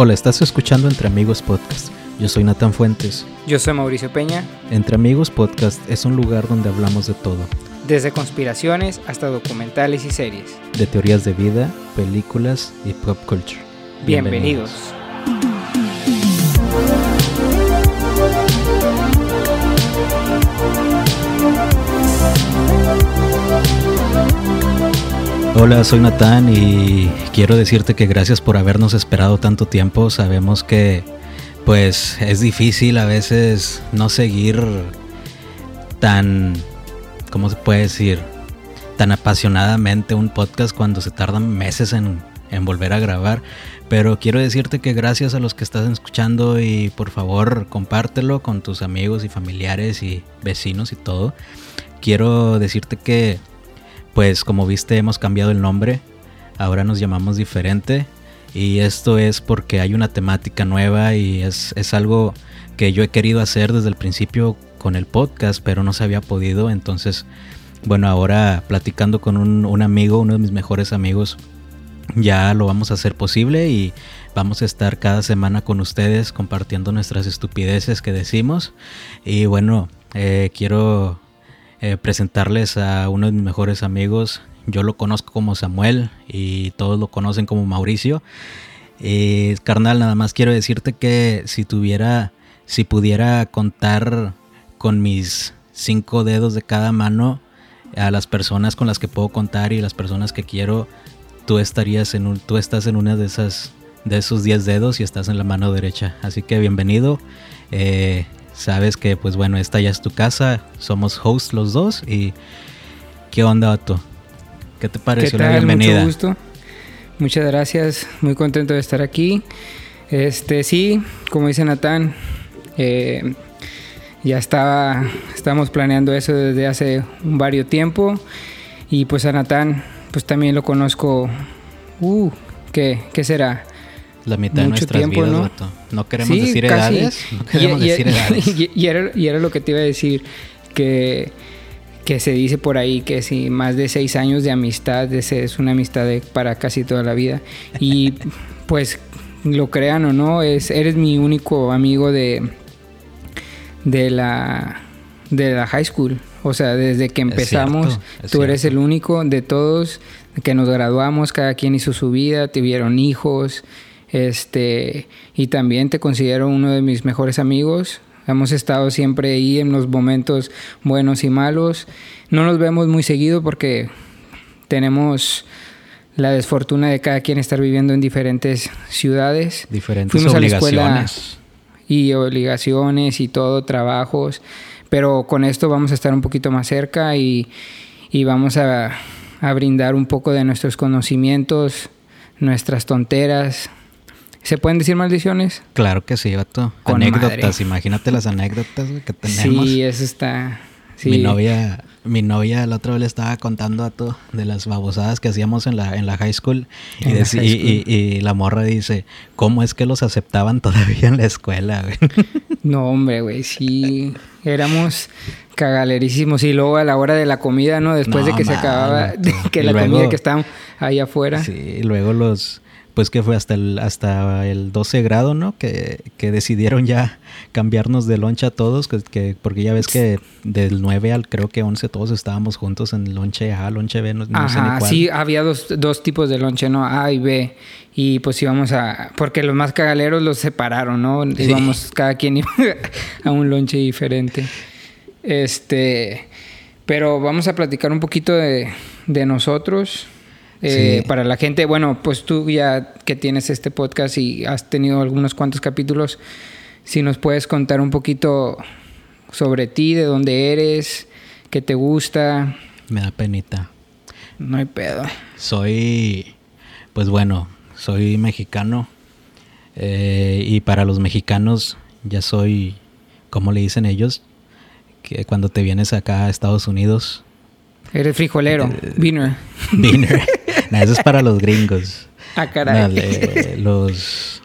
Hola, estás escuchando Entre Amigos Podcast. Yo soy Nathan Fuentes. Yo soy Mauricio Peña. Entre Amigos Podcast es un lugar donde hablamos de todo. Desde conspiraciones hasta documentales y series. De teorías de vida, películas y pop culture. Bienvenidos. Hola, soy Natán y quiero decirte que gracias por habernos esperado tanto tiempo. Sabemos que pues es difícil a veces no seguir tan, ¿cómo se puede decir? Tan apasionadamente un podcast cuando se tardan meses en, en volver a grabar. Pero quiero decirte que gracias a los que estás escuchando y por favor compártelo con tus amigos y familiares y vecinos y todo. Quiero decirte que pues como viste hemos cambiado el nombre, ahora nos llamamos diferente y esto es porque hay una temática nueva y es, algo que yo he querido hacer desde el principio con el podcast, pero no se había podido, entonces bueno, ahora platicando con un, un amigo, uno de mis mejores amigos, ya lo vamos a hacer posible y vamos a estar cada semana con ustedes compartiendo nuestras estupideces que decimos. Y bueno, eh, quiero eh, presentarles a uno de mis mejores amigos. Yo lo conozco como Samuel y todos lo conocen como Mauricio. Eh, carnal, nada más quiero decirte que si tuviera, si pudiera contar con mis cinco dedos de cada mano a las personas con las que puedo contar y las personas que quiero, tú estarías en un, tú estás en una de esas, de esos diez dedos y estás en la mano derecha. Así que bienvenido. Eh, sabes que pues bueno, esta ya es tu casa, somos hosts los dos y ¿qué onda, Otto? ¿Qué te pareció la bienvenida? Mucho gusto. Muchas gracias, muy contento de estar aquí. Este, sí, como dice Natán, eh, ya estaba, estamos planeando eso desde hace un varios tiempo y pues a Natán, pues también lo conozco, uh, ¿qué, qué será? La mitad de nuestras tiempo, vidas, ¿no? No queremos decir edades. No queremos y, decir edades. Y, era, y, era, lo que te iba a decir, que, que se dice por ahí que si más de seis años de amistad es una amistad para casi toda la vida. Y pues lo crean o no, es, eres mi único amigo de, de, la, de la high school. O sea, desde que empezamos, tú eres el único de todos que nos graduamos, cada quien hizo su vida, tuvieron hijos, este, y también te considero uno de mis mejores amigos. Hemos estado siempre ahí en los momentos buenos y malos. No nos vemos muy seguido porque tenemos la desfortuna de cada quien estar viviendo en diferentes ciudades. Diferentes Fuimos obligaciones. A la escuela y obligaciones y todo, trabajos. Pero con esto vamos a estar un poquito más cerca y, y vamos a, a brindar un poco de nuestros conocimientos, nuestras tonteras, ¿Se pueden decir maldiciones? Claro que sí, vato. anécdotas, imagínate las anécdotas que tenemos. Sí, eso está. Mi novia, mi novia la otra vez le estaba contando a todo de las babosadas que hacíamos en la, en la high school. Y, y, la morra dice, ¿cómo es que los aceptaban todavía en la escuela, No, hombre, güey, sí. Éramos cagalerísimos. Y luego a la hora de la comida, ¿no? Después de que se acababa, que la comida que estaban ahí afuera. Sí, luego los pues que fue hasta el, hasta el 12 grado, ¿no? Que, que decidieron ya cambiarnos de lonche a todos, que, porque ya ves que del 9 al creo que 11 todos estábamos juntos en lonche A, lonche B, no, sé ni cuál. Sí, había dos, dos tipos de lonche, ¿no? A y B. Y pues íbamos a... Porque los más cagaleros los separaron, ¿no? Íbamos, cada quien iba a un lonche diferente. Este... Pero vamos a platicar un poquito de, de nosotros. Eh, para la gente, bueno, pues tú ya que tienes este podcast y has tenido algunos cuantos capítulos, si nos puedes contar un poquito sobre ti, de dónde eres, qué te gusta. Me da penita. No hay pedo. Soy, pues bueno, soy mexicano eh, y para los mexicanos ya soy, ¿cómo le dicen ellos? Que cuando te vienes acá a Estados Unidos. Eres frijolero, eh, Viner. eso es para los gringos. Ah, caray. los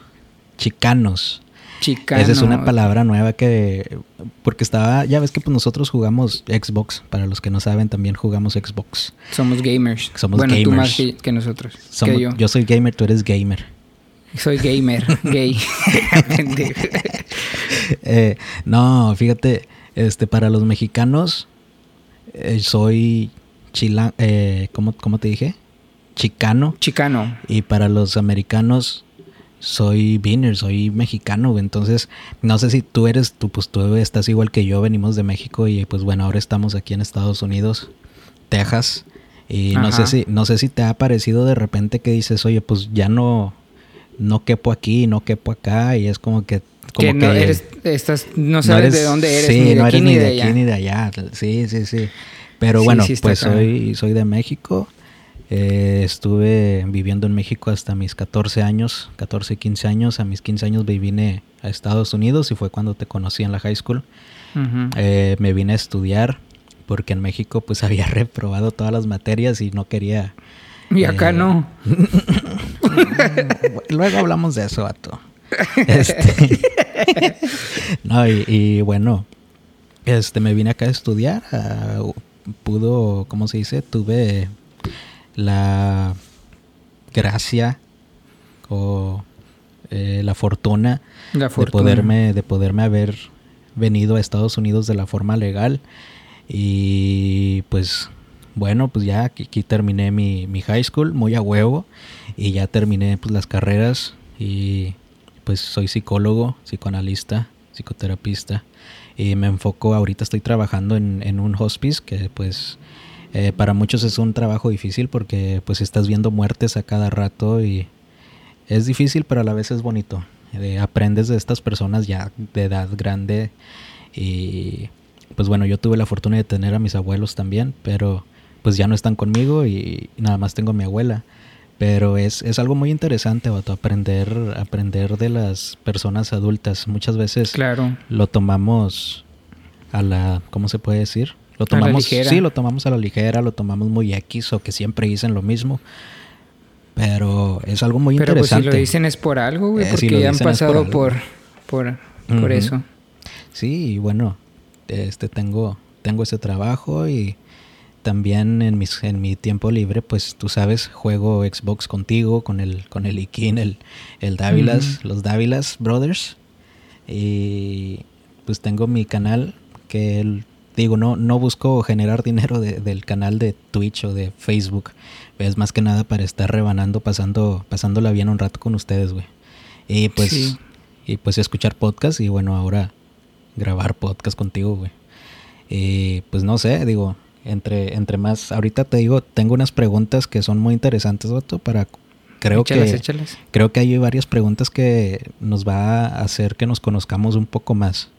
chicanos. Chicano. Esa es una palabra nueva que... Porque estaba... Ya ves que pues nosotros jugamos Xbox. Para los que no saben, también jugamos Xbox. Somos gamers. Somos bueno, gamers. tú más que, nosotros. yo. yo soy gamer, tú eres gamer. Soy gamer, gay. Eh, no, fíjate, este, para los mexicanos, eh, soy chila, eh, ¿cómo, ¿cómo te dije? Chicano. Chicano. Y para los americanos, soy Beaner, soy mexicano, entonces no sé si tú eres, tú pues tú estás igual que yo, venimos de México y pues bueno, ahora estamos aquí en Estados Unidos, Texas, y no sé si, no sé si te ha parecido de repente que dices, oye, pues ya no, no quepo aquí, no quepo acá, y es como que como que no eres, estás, no sabes de dónde eres, ni de aquí ni de, allá. ni de allá. Sí, sí, sí. Pero bueno, pues soy, soy de México. Eh, estuve viviendo en México hasta mis 14 años, 14, 15 años. A mis 15 años me vine a Estados Unidos y fue cuando te conocí en la high school. Eh, me vine a estudiar porque en México pues había reprobado todas las materias y no quería... Y acá eh, no. Luego hablamos de eso, vato. Este, no, y, bueno, este, me vine acá a estudiar. pudo, ¿cómo se dice? Tuve la gracia o eh, la, fortuna de poderme de poderme haber venido a Estados Unidos de la forma legal y pues bueno pues ya aquí, terminé mi, mi, high school muy a huevo y ya terminé pues las carreras y pues soy psicólogo psicoanalista psicoterapista y me enfoco ahorita estoy trabajando en, un hospice que pues eh, para muchos es un trabajo difícil porque pues estás viendo muertes a cada rato y es difícil pero a la vez es bonito. Eh, aprendes de estas personas ya de edad grande y pues bueno, yo tuve la fortuna de tener a mis abuelos también, pero pues ya no están conmigo y nada más tengo a mi abuela. Pero es, es algo muy interesante, Bato, aprender, aprender de las personas adultas. Muchas veces claro. lo tomamos a la, ¿cómo se puede decir? Lo tomamos, sí, lo tomamos a la ligera, lo tomamos muy X o que siempre dicen lo mismo. Pero es algo muy interesante. Pero pues si lo dicen es por algo, güey, eh, porque ya han pasado por, por, por eso. Sí, y bueno, este tengo, tengo ese trabajo y también en mis, en mi tiempo libre, pues tú sabes, juego Xbox contigo, con el, con el Ikin, el, el Dávilas, los Dávilas Brothers. Y pues tengo mi canal que el digo, no, no busco generar dinero del canal de Twitch o de Facebook. Es más que nada para estar rebanando, pasando, pasándola bien un rato con ustedes, güey. Y pues, y pues escuchar podcast y bueno, ahora grabar podcast contigo, güey. Y pues no sé, digo, entre, entre más, ahorita te digo, tengo unas preguntas que son muy interesantes, Otto, para creo que creo que hay varias preguntas que nos va a hacer que nos conozcamos un poco más.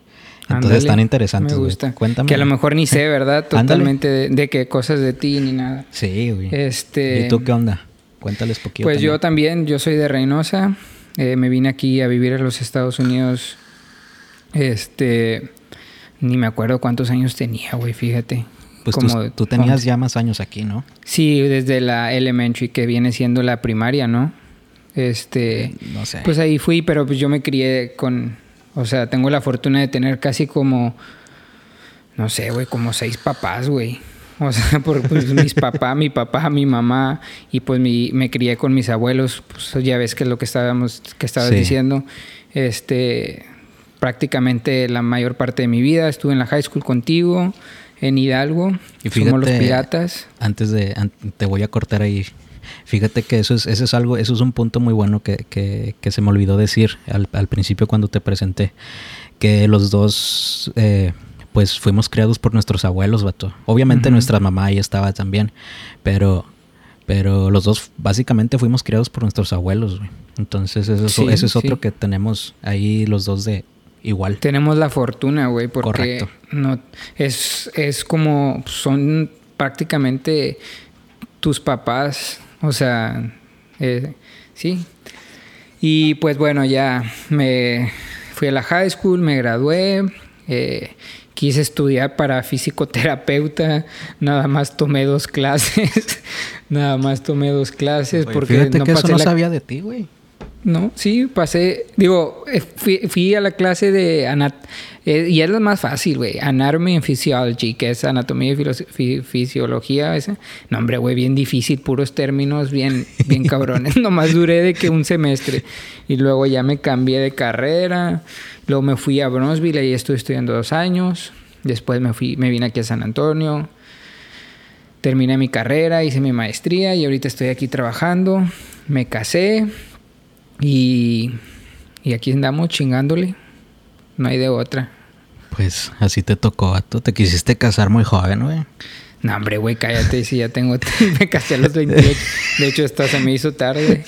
Entonces están interesantes. Me gusta. Cuéntame. Que a lo mejor ni sé, ¿verdad? Totalmente de, qué cosas de ti ni nada. Sí, güey. Este, ¿Y tú qué onda? Cuéntales poquito. Pues yo también, yo soy de Reynosa. Eh, me vine aquí a vivir a los Estados Unidos. Este. Ni me acuerdo cuántos años tenía, güey, fíjate. Pues tú, tenías ya más años aquí, ¿no? Sí, desde la elementary, que viene siendo la primaria, ¿no? Este. No sé. Pues ahí fui, pero pues yo me crié con o sea, tengo la fortuna de tener casi como, no sé, güey, como seis papás, güey. O sea, por pues, mis papás, mi papá, mi mamá, y pues mi, me crié con mis abuelos, pues ya ves que es lo que estábamos, que estabas diciendo. Este, prácticamente la mayor parte de mi vida estuve en la high school contigo, en Hidalgo. Y Somos los piratas. Antes de, te voy a cortar ahí. Fíjate que eso es, eso es algo, eso es un punto muy bueno que, que, que se me olvidó decir al, al, principio cuando te presenté. Que los dos, eh, pues fuimos criados por nuestros abuelos, vato. Obviamente nuestra mamá ahí estaba también, pero, pero los dos básicamente fuimos criados por nuestros abuelos, Entonces eso, eso es otro que tenemos ahí los dos de, igual. Tenemos la fortuna, güey, porque no es, es como son prácticamente tus papás o sea, eh, sí. Y pues bueno, ya me fui a la high school, me gradué, eh, quise estudiar para fisioterapeuta, nada más tomé dos clases, nada más tomé dos clases porque no que eso no sabía de ti, güey. No, sí, pasé, digo, eh, fui, a la clase de anat eh, y es lo más fácil, güey, Anatomy and Physiology, que es anatomía y fisiología, ese. No, hombre, güey, bien difícil, puros términos bien bien cabrones. Nomás duré de que un semestre y luego ya me cambié de carrera, luego me fui a Bronzeville y estuve estudiando dos años, después me fui me vine aquí a San Antonio. Terminé mi carrera, hice mi maestría y ahorita estoy aquí trabajando. Me casé, y, aquí andamos chingándole. No hay de otra. Pues así te tocó, tú te quisiste casar muy joven, güey. No, hombre, güey, cállate, si ya tengo... me casé a los 28. De hecho, esto se me hizo tarde.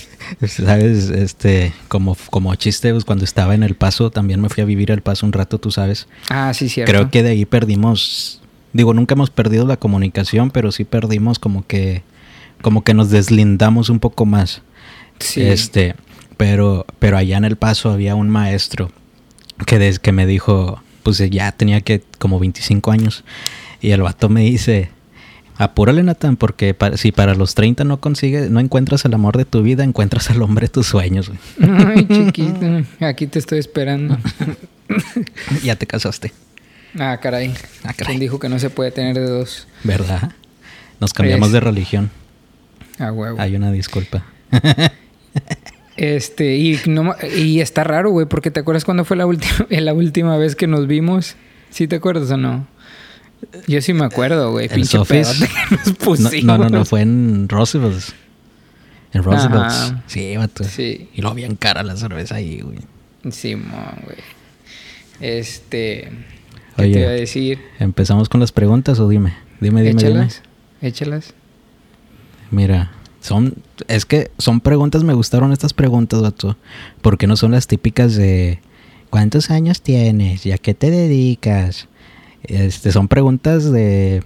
Sabes, este, como, como chiste, pues, cuando estaba en El Paso, también me fui a vivir El Paso un rato, tú sabes. Ah, sí, cierto. Creo que de ahí perdimos... Digo, nunca hemos perdido la comunicación, pero sí perdimos como que... Como que nos deslindamos un poco más. Sí. Este... Pero, pero allá en El Paso había un maestro que, que me dijo, pues ya tenía que como 25 años. Y el vato me dice, apúrale Nathan, porque si para los 30 no consigues, no encuentras el amor de tu vida, encuentras al hombre de tus sueños. Ay, chiquito, aquí te estoy esperando. ya te casaste. Ah, caray. Ah, caray. ¿Quién dijo que no se puede tener de dos? ¿Verdad? Nos cambiamos de religión. Ah, huevo. Hay una disculpa. Este, y, no, y está raro, güey, porque ¿te acuerdas cuando fue la última, la última vez que nos vimos? ¿Sí te acuerdas o no? Yo sí me acuerdo, güey. Pinche pusimos. No, no, no, fue en Roosevelt. En Roosevelt. Sí, vato. Sí. Y lo bien cara la cerveza ahí, güey. Sí, güey. Este. ¿Qué te iba a decir? ¿Empezamos con las preguntas o dime? Dime, dime, échalas, Échalas. Mira, son, es que son preguntas, me gustaron estas preguntas, vato. Porque no son las típicas de ¿cuántos años tienes? ¿Y a qué te dedicas? Este, son preguntas de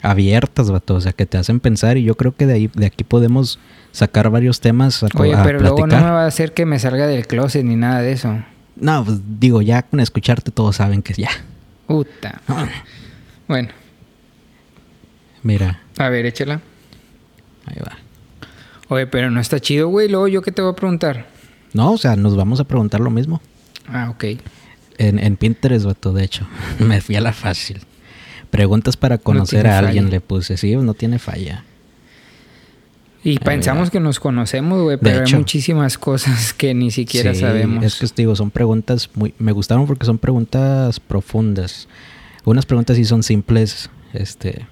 abiertas, vato, o sea, que te hacen pensar y yo creo que de ahí de aquí podemos sacar varios temas a, Oye, pero luego no me va a hacer que me salga del closet ni nada de eso. No, pues digo, ya con escucharte todos saben que ya. Puta. Bueno. Mira. A ver, échala. Ahí va. Oye, pero no está chido, güey. Luego, ¿yo qué te voy a preguntar? No, o sea, nos vamos a preguntar lo mismo. Ah, ok. En, en Pinterest, vato, de hecho. Me fui a la fácil. Preguntas para conocer a alguien le puse. Sí, no tiene falla. Y pensamos que nos conocemos, güey, pero hay muchísimas cosas que ni siquiera sabemos. Es que digo, son preguntas muy... Me gustaron porque son preguntas profundas. Unas preguntas sí son simples, este...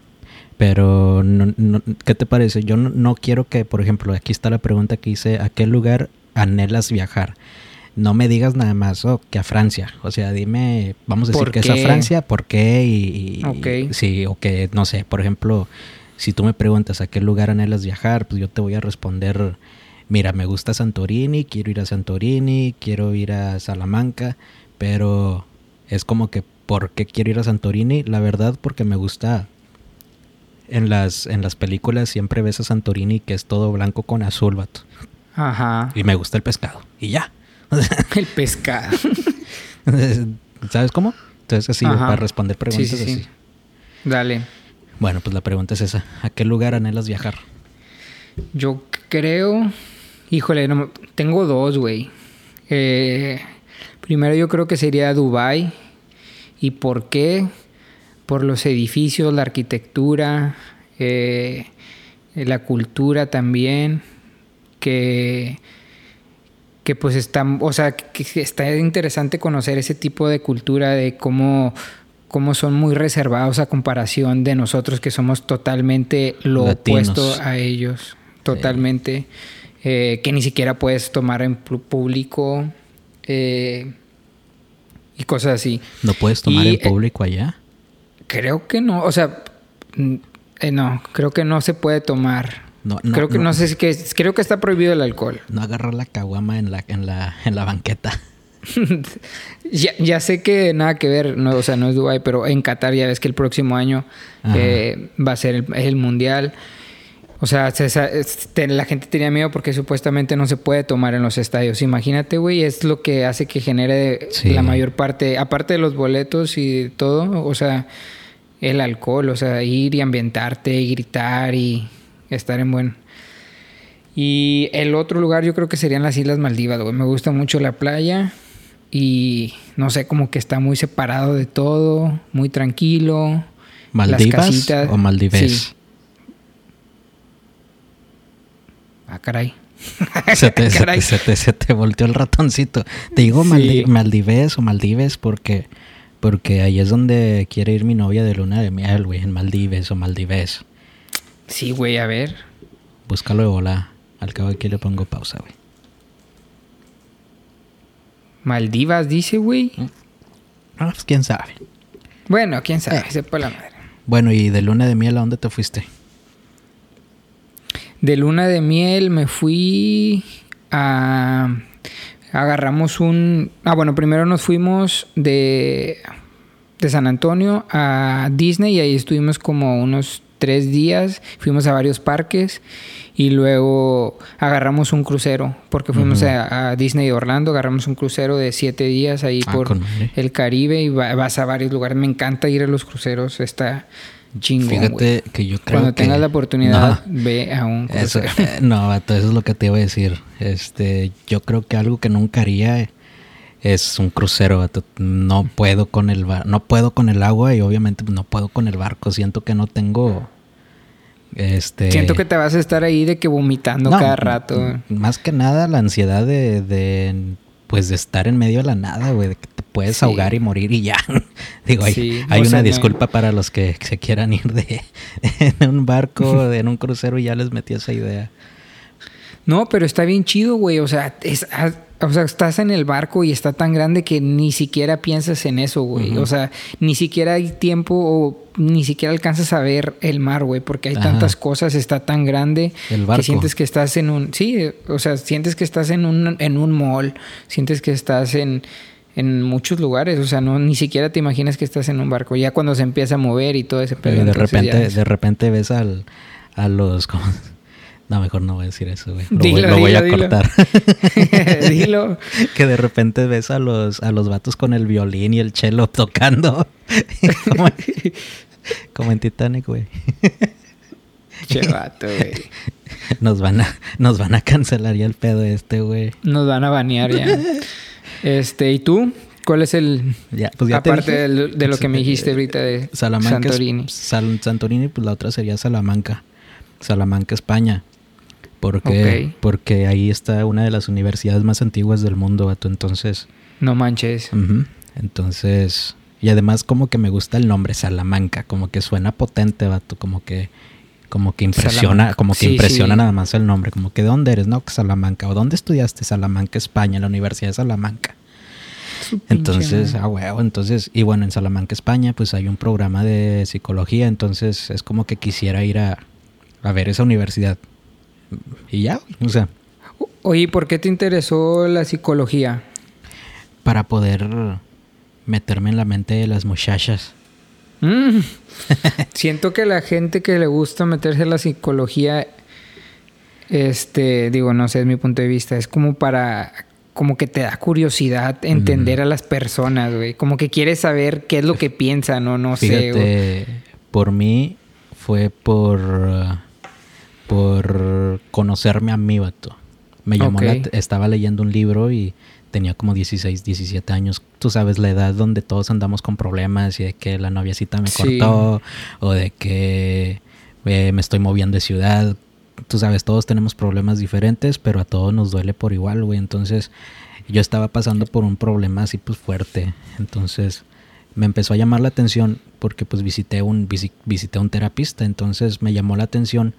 Pero, no, ¿qué te parece? Yo no, quiero que, por ejemplo, aquí está la pregunta que hice, ¿a qué lugar anhelas viajar? No me digas nada más oh, que a Francia. O sea, dime, vamos a decir que es a Francia, ¿por qué? Y, sí, o que, no sé, por ejemplo, si tú me preguntas a qué lugar anhelas viajar, pues yo te voy a responder, mira, me gusta Santorini, quiero ir a Santorini, quiero ir a Salamanca, pero es como que, ¿por qué quiero ir a Santorini? La verdad, porque me gusta en las, en las películas siempre ves a Santorini que es todo blanco con azul, vato. Ajá. Y me gusta el pescado. Y ya. el pescado. ¿Sabes cómo? Entonces así, para responder preguntas así. Dale. Bueno, pues la pregunta es esa. ¿A qué lugar anhelas viajar? Yo creo... Híjole, tengo dos, güey. Eh, primero yo creo que sería Dubai. ¿Y por qué? Por los edificios, la arquitectura, eh, la cultura también, que, que pues está, o sea, que está interesante conocer ese tipo de cultura de cómo, cómo son muy reservados a comparación de nosotros que somos totalmente lo opuesto a ellos, totalmente, eh, que ni siquiera puedes tomar en público eh, y cosas así. ¿No puedes tomar en público allá? Creo que no, o sea, eh, no, creo que no se puede tomar. No, no, creo que no, sé si que creo que está prohibido el alcohol. No agarrar la caguama en la en la en la banqueta. ya, ya, sé que nada que ver, no, o sea, no es Dubai, pero en Qatar ya ves que el próximo año eh, va a ser el, el mundial. O sea, la gente tenía miedo porque supuestamente no se puede tomar en los estadios. Imagínate, güey, es lo que hace que genere la mayor parte, aparte de los boletos y todo, o sea, el alcohol, o sea, ir y ambientarte y gritar y estar en buen... Y el otro lugar yo creo que serían las Islas Maldivas, güey. Me gusta mucho la playa y no sé, como que está muy separado de todo, muy tranquilo. ¿Maldivas o Maldives? Sí. Ah, caray. Se te, se, te, volteó el ratoncito. Te digo Maldives o Maldives porque, porque ahí es donde quiere ir mi novia de luna de miel, güey, en Maldives o Maldives. Sí, güey, a ver. Búscalo de bola. Al cabo aquí le pongo pausa, güey. Maldivas dice, güey. Ah, pues quién sabe. Bueno, quién sabe, eh. la madre. Bueno, y de luna de miel, ¿a dónde te fuiste? De luna de miel me fui a... Agarramos un... Ah, bueno, primero nos fuimos de, de San Antonio a Disney y ahí estuvimos como unos tres días. Fuimos a varios parques y luego agarramos un crucero porque fuimos a, Disney Orlando, agarramos un crucero de siete días ahí ah, por el Caribe y vas a varios lugares. Me encanta ir a los cruceros, está chingón. Fíjate que yo creo Cuando tengas la oportunidad, ve a un crucero. Eh, no, eso es lo que te iba a decir. Este, yo creo que algo que nunca haría es un crucero. No puedo con el no puedo con el agua y obviamente no puedo con el barco. Siento que no tengo este, Siento que te vas a estar ahí de que vomitando cada rato. Más que nada la ansiedad de, pues de estar en medio de la nada, güey, de que te puedes ahogar y morir y ya. Digo, hay, una disculpa para los que se quieran ir de en un barco, de, en un crucero y ya les metí esa idea. No, pero está bien chido, güey. O sea, es, o sea, estás en el barco y está tan grande que ni siquiera piensas en eso, güey. O sea, ni siquiera hay tiempo o ni siquiera alcanzas a ver el mar, güey, porque hay tantas cosas, está tan grande que sientes que estás en un, sí, o sea, sientes que estás en un, en un mall, sientes que estás en, en muchos lugares, o sea, no ni siquiera te imaginas que estás en un barco, ya cuando se empieza a mover y todo ese pedo. de repente, de repente ves al, a los, no, mejor no voy a decir eso, güey. Lo, voy, a cortar. dilo. que de repente ves a los, a los vatos con el violín y el cello tocando. como, en Titanic, güey. che vato, güey. Nos van a, nos van a cancelar ya el pedo este, güey. Nos van a banear ya. Este, ¿y tú? ¿Cuál es el. Ya, pues ya aparte de, lo que me dijiste ahorita de Salamanca Santorini. Santorini, pues la otra sería Salamanca. Salamanca, España. Porque, porque ahí está una de las universidades más antiguas del mundo, vato. Entonces. No manches. Entonces. Y además, como que me gusta el nombre, Salamanca. Como que suena potente, vato. Como que. Como que impresiona, como que impresiona nada más el nombre. Como que ¿de dónde eres? No, Salamanca. ¿O dónde estudiaste? Salamanca, España, en la Universidad de Salamanca. Entonces, ah, huevo, entonces, y bueno, en Salamanca, España, pues hay un programa de psicología, entonces es como que quisiera ir a, a ver esa universidad. Y ya, o sea. Oye, ¿por qué te interesó la psicología? Para poder meterme en la mente de las muchachas. Mm. Siento que la gente que le gusta meterse en la psicología, este, digo, no sé, es mi punto de vista, es como para, como que te da curiosidad entender a las personas, güey. Como que quieres saber qué es lo que piensan o no sé. Por mí fue por por conocerme a mí, vato. Me llamó estaba leyendo un libro y tenía como 16, 17 años. Tú sabes, la edad donde todos andamos con problemas y de que la noviacita me cortó o de que eh, me estoy moviendo de ciudad. Tú sabes, todos tenemos problemas diferentes, pero a todos nos duele por igual, güey. Entonces, yo estaba pasando por un problema así pues fuerte. Entonces, me empezó a llamar la atención porque pues visité un visité un terapista, entonces me llamó la atención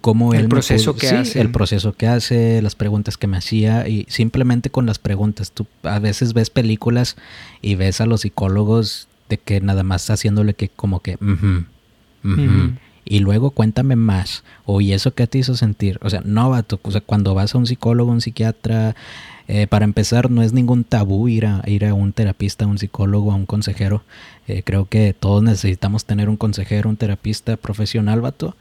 cómo el proceso que hace. El proceso que hace, las preguntas que me hacía y simplemente con las preguntas. Tú a veces ves películas y ves a los psicólogos de que nada más haciéndole que como que... Y luego cuéntame más. O ¿y eso qué te hizo sentir? O sea, no, vato. O sea, cuando vas a un psicólogo, un psiquiatra, eh, para empezar, no es ningún tabú ir a, ir a un terapista, a un psicólogo, a un consejero. Eh, creo que todos necesitamos tener un consejero, un terapista profesional, vato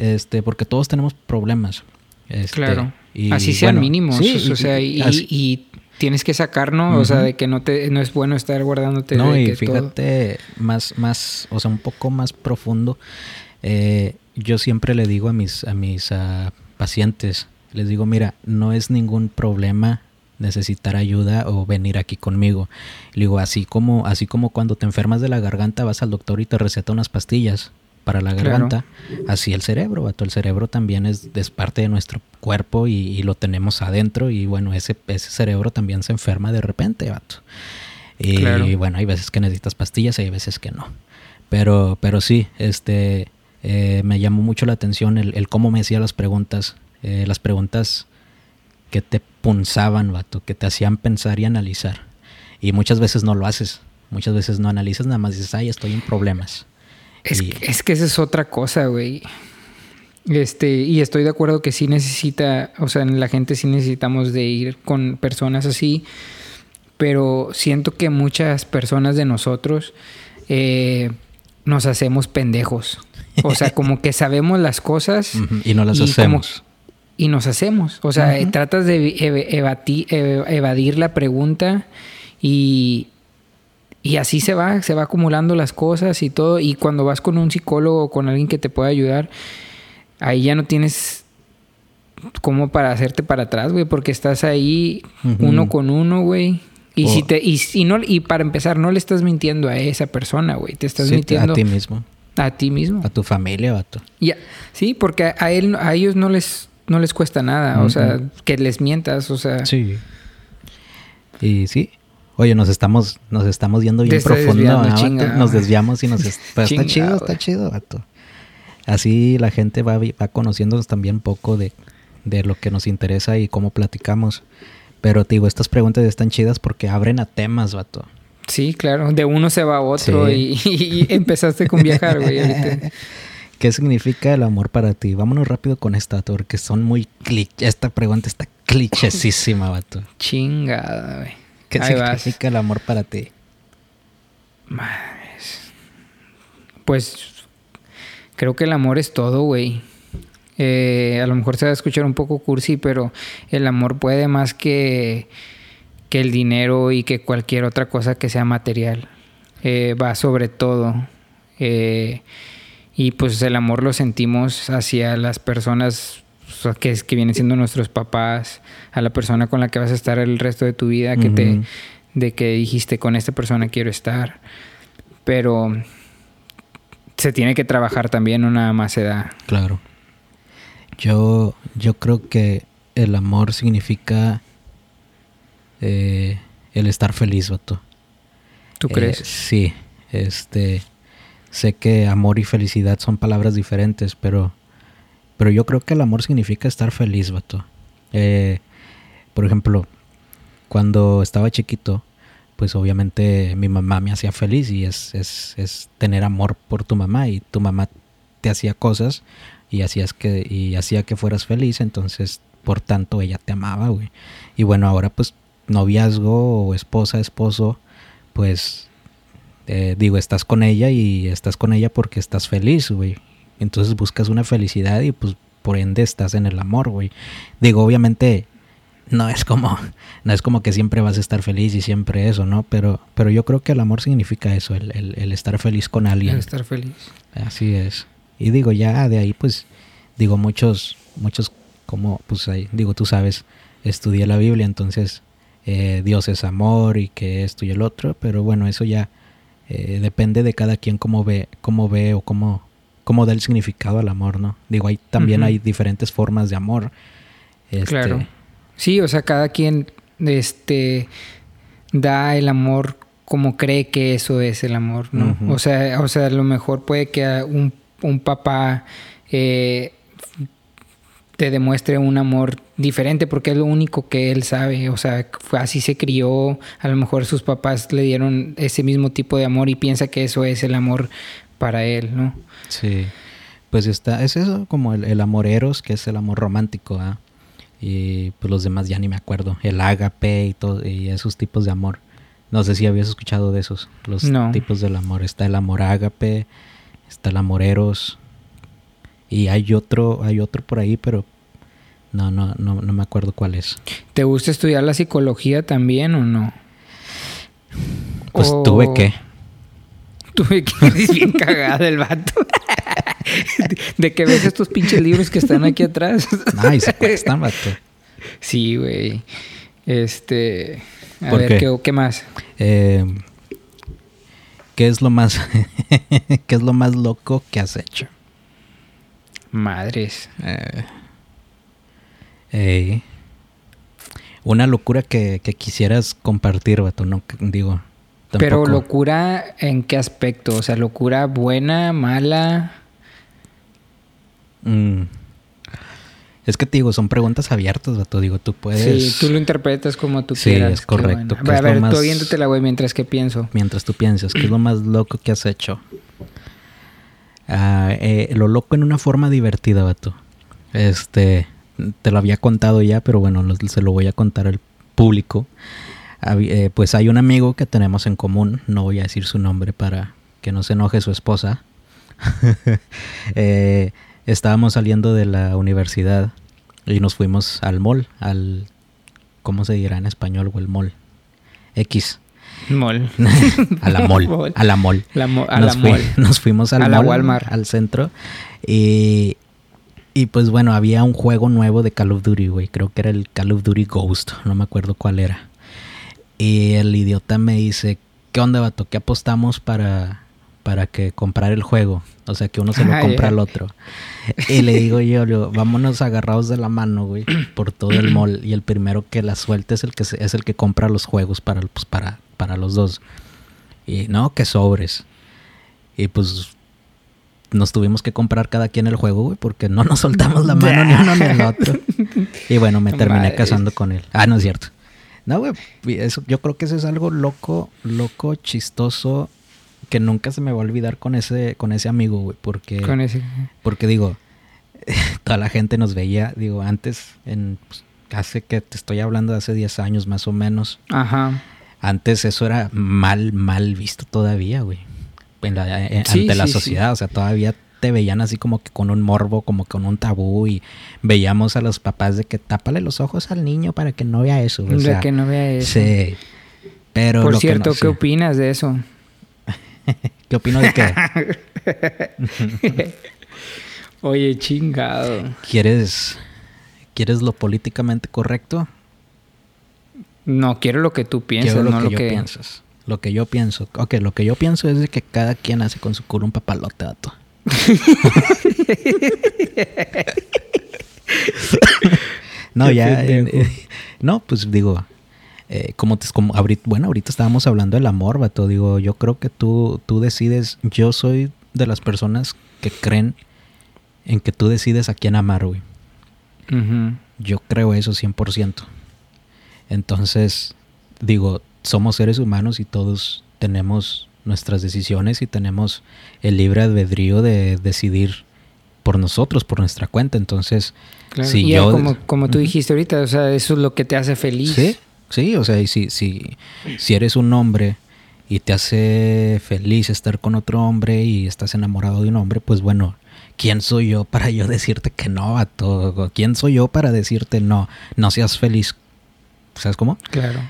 este, porque todos tenemos problemas. Este, claro. Y, Así sean mínimos. o sea, y, tienes que sacarnos, o sea, de que no te no es bueno estar guardándote. No, y fíjate, más, más, o sea, un poco más profundo. Eh, yo siempre le digo a mis, a mis pacientes. Les digo, mira, no es ningún problema necesitar ayuda o venir aquí conmigo. Le digo, así como, así como cuando te enfermas de la garganta vas al doctor y te receta unas pastillas para la garganta, así el cerebro, vato. El cerebro también es, es parte de nuestro cuerpo y, lo tenemos adentro y bueno, ese, ese cerebro también se enferma de repente, vato. Y, bueno, hay veces que necesitas pastillas y hay veces que no. Pero, pero sí, este, eh, me llamó mucho la atención el, cómo me hacía las preguntas, eh, las preguntas que te punzaban, vato, que te hacían pensar y analizar. Y muchas veces no lo haces. Muchas veces no analizas, nada más dices, ay, estoy en problemas. Es, es que esa es otra cosa, güey. Este, y estoy de acuerdo que sí necesita, o sea, la gente sí necesitamos de ir con personas así, pero siento que muchas personas de nosotros eh, nos hacemos pendejos. O sea, como que sabemos las cosas y no las hacemos y nos hacemos. O sea, tratas de evadir la pregunta y, y así se va, se va acumulando las cosas y todo. Y cuando vas con un psicólogo o con alguien que te pueda ayudar, ahí ya no tienes como para hacerte para atrás, güey, porque estás ahí uno con uno, güey. Y si te y, no y para empezar no le estás mintiendo a esa persona, güey, te estás mintiendo a ti mismo. A ti mismo. A tu familia, a tu. Ya. Sí, porque a él a ellos no les no les cuesta nada, o sea, que les mientas, o sea. Sí. Y sí. Oye, nos estamos, nos estamos yendo bien profundo, nos desviamos y nos... Pero está chido, está chido, vato. Así la gente va, va conociéndonos también poco de, de lo que nos interesa y cómo platicamos. Pero te digo, estas preguntas están chidas porque abren a temas, vato. Sí, claro. De uno se va a otro y, y, empezaste con viajar, güey. ¿Qué significa el amor para ti? Vámonos rápido con esta, porque son muy cliché. Esta pregunta está clichésísima, vato. Chingada, güey. ¿Qué significa el amor para ti? Pues creo que el amor es todo, güey. Eh, a lo mejor se va a escuchar un poco cursi, pero el amor puede más que, que el dinero y que cualquier otra cosa que sea material. Eh, va sobre todo. Eh, y pues el amor lo sentimos hacia las personas que, que vienen siendo nuestros papás, a la persona con la que vas a estar el resto de tu vida, que te, de que dijiste con esta persona quiero estar. Pero se tiene que trabajar también, no nada más se da. Claro. Yo, yo creo que el amor significa eh, el estar feliz, vato. ¿Tú crees? Sí. Este Sé que amor y felicidad son palabras diferentes, pero, pero yo creo que el amor significa estar feliz, vato. Eh, por ejemplo, cuando estaba chiquito, pues obviamente mi mamá me hacía feliz y es, es, es tener amor por tu mamá y tu mamá te hacía cosas y hacías que y hacía que fueras feliz, entonces por tanto ella te amaba, güey. Y bueno, ahora pues noviazgo o esposa, esposo, pues eh, digo, estás con ella y estás con ella porque estás feliz, güey. Entonces buscas una felicidad y pues por ende estás en el amor, güey. Digo, obviamente no es como no es como que siempre vas a estar feliz y siempre eso, ¿no? Pero pero yo creo que el amor significa eso, el, el, estar feliz con alguien. El estar feliz. Así es. Y digo, ya de ahí pues digo muchos muchos como pues ahí, digo, tú sabes, estudié la Biblia, entonces eh, Dios es amor y que esto y el otro, pero bueno, eso ya eh, depende de cada quien cómo ve, cómo ve o cómo, cómo da el significado al amor, ¿no? Digo, ahí también hay diferentes formas de amor. Este, claro. Sí, o sea, cada quien este, da el amor como cree que eso es el amor, ¿no? o, sea, o sea, a lo mejor puede que un, un papá eh, te demuestre un amor diferente porque es lo único que él sabe, o sea, así se crió, a lo mejor sus papás le dieron ese mismo tipo de amor y piensa que eso es el amor para él, ¿no? Sí, pues está, es eso como el, amor eros, que es el amor romántico, ¿ah? Y pues los demás ya ni me acuerdo, el ágape y todo, y esos tipos de amor. No sé si habías escuchado de esos, los tipos del amor. Está el amor ágape, está el amor eros, y hay otro, hay otro por ahí, pero no, no, no, no me acuerdo cuál es. ¿Te gusta estudiar la psicología también o no? Pues tuve que. Tuve que. Bien cagada el vato. de que ves estos pinches libros que están aquí atrás. Ay, se cuestan, vato. Sí, güey. Este. A ver, qué? ¿qué, más? Eh, ¿Qué es lo más. ¿Qué es lo más loco que has hecho? Madres. Eh, una locura que, quisieras compartir, vato, no digo. Pero locura en qué aspecto? O sea, locura buena, mala. Mm. Es que te digo, son preguntas abiertas, vato. Digo, tú puedes. Sí, tú lo interpretas como tú quieras. Sí, es correcto. A ver, tú la güey, mientras que pienso. Mientras tú piensas, ¿qué es lo más loco que has hecho? Ah, eh, lo loco en una forma divertida, vato. Este, te lo había contado ya, pero bueno, se lo voy a contar al público. Eh, pues hay un amigo que tenemos en común, no voy a decir su nombre para que no se enoje su esposa. Eh, estábamos saliendo de la universidad y nos fuimos al mall, al... ¿Cómo se dirá en español? O el mall. X. Mall. a la mall. A la mall. a nos, la mall. nos fuimos al a la Walmart. al centro. Y, y pues bueno, había un juego nuevo de Call of Duty, güey. Creo que era el Call of Duty Ghost. No me acuerdo cuál era. Y el idiota me dice, ¿qué onda, vato? ¿Qué apostamos para, para que comprar el juego? O sea, que uno se lo compra al otro. Y le digo yo, vámonos agarrados de la mano, güey, por todo el mall. Y el primero que la suelte es el que, es el que compra los juegos para, pues, para, para los dos. Y no, que sobres. Y pues nos tuvimos que comprar cada quien el juego, güey, porque no nos soltamos la mano ni uno ni el otro. Y bueno, me terminé casando con él. Ah, no es cierto. No, güey, eso, yo creo que eso es algo loco, loco, chistoso, que nunca se me va a olvidar con ese, con ese amigo, güey, porque... Con ese... Porque digo, toda la gente nos veía, digo, antes, en, pues, hace que te estoy hablando de hace 10 años más o menos. Ajá. Antes eso era mal, mal visto todavía, güey. ante la sociedad, o sea, todavía te veían así como que con un morbo, como con un tabú y veíamos a los papás de que tápale los ojos al niño para que no vea eso. O de que no vea eso. Sí. Pero Por cierto, ¿qué opinas de eso? ¿Qué opino de qué? Oye, chingado. ¿Quieres, ¿Quieres lo políticamente correcto? No, quiero lo que tú piensas, lo no que lo que piensas. Lo que yo pienso. Ok, lo que yo pienso es de que cada quien hace con su culo un papalote, dato. no, ya. no, pues digo, eh, como, como ahorita, bueno, ahorita estábamos hablando del amor, vato. Digo, yo creo que tú, tú decides. Yo soy de las personas que creen en que tú decides a quién amar, güey. Yo creo eso 100%. Entonces, digo, somos seres humanos y todos tenemos nuestras decisiones y tenemos el libre albedrío de decidir por nosotros, por nuestra cuenta. Entonces, si yo... Como, como tú dijiste ahorita, o sea, eso es lo que te hace feliz. Sí, sí, o sea, y si, si, si eres un hombre y te hace feliz estar con otro hombre y estás enamorado de un hombre, pues bueno, ¿quién soy yo para yo decirte que no a todo? ¿Quién soy yo para decirte no, no seas feliz? ¿Sabes cómo? Claro.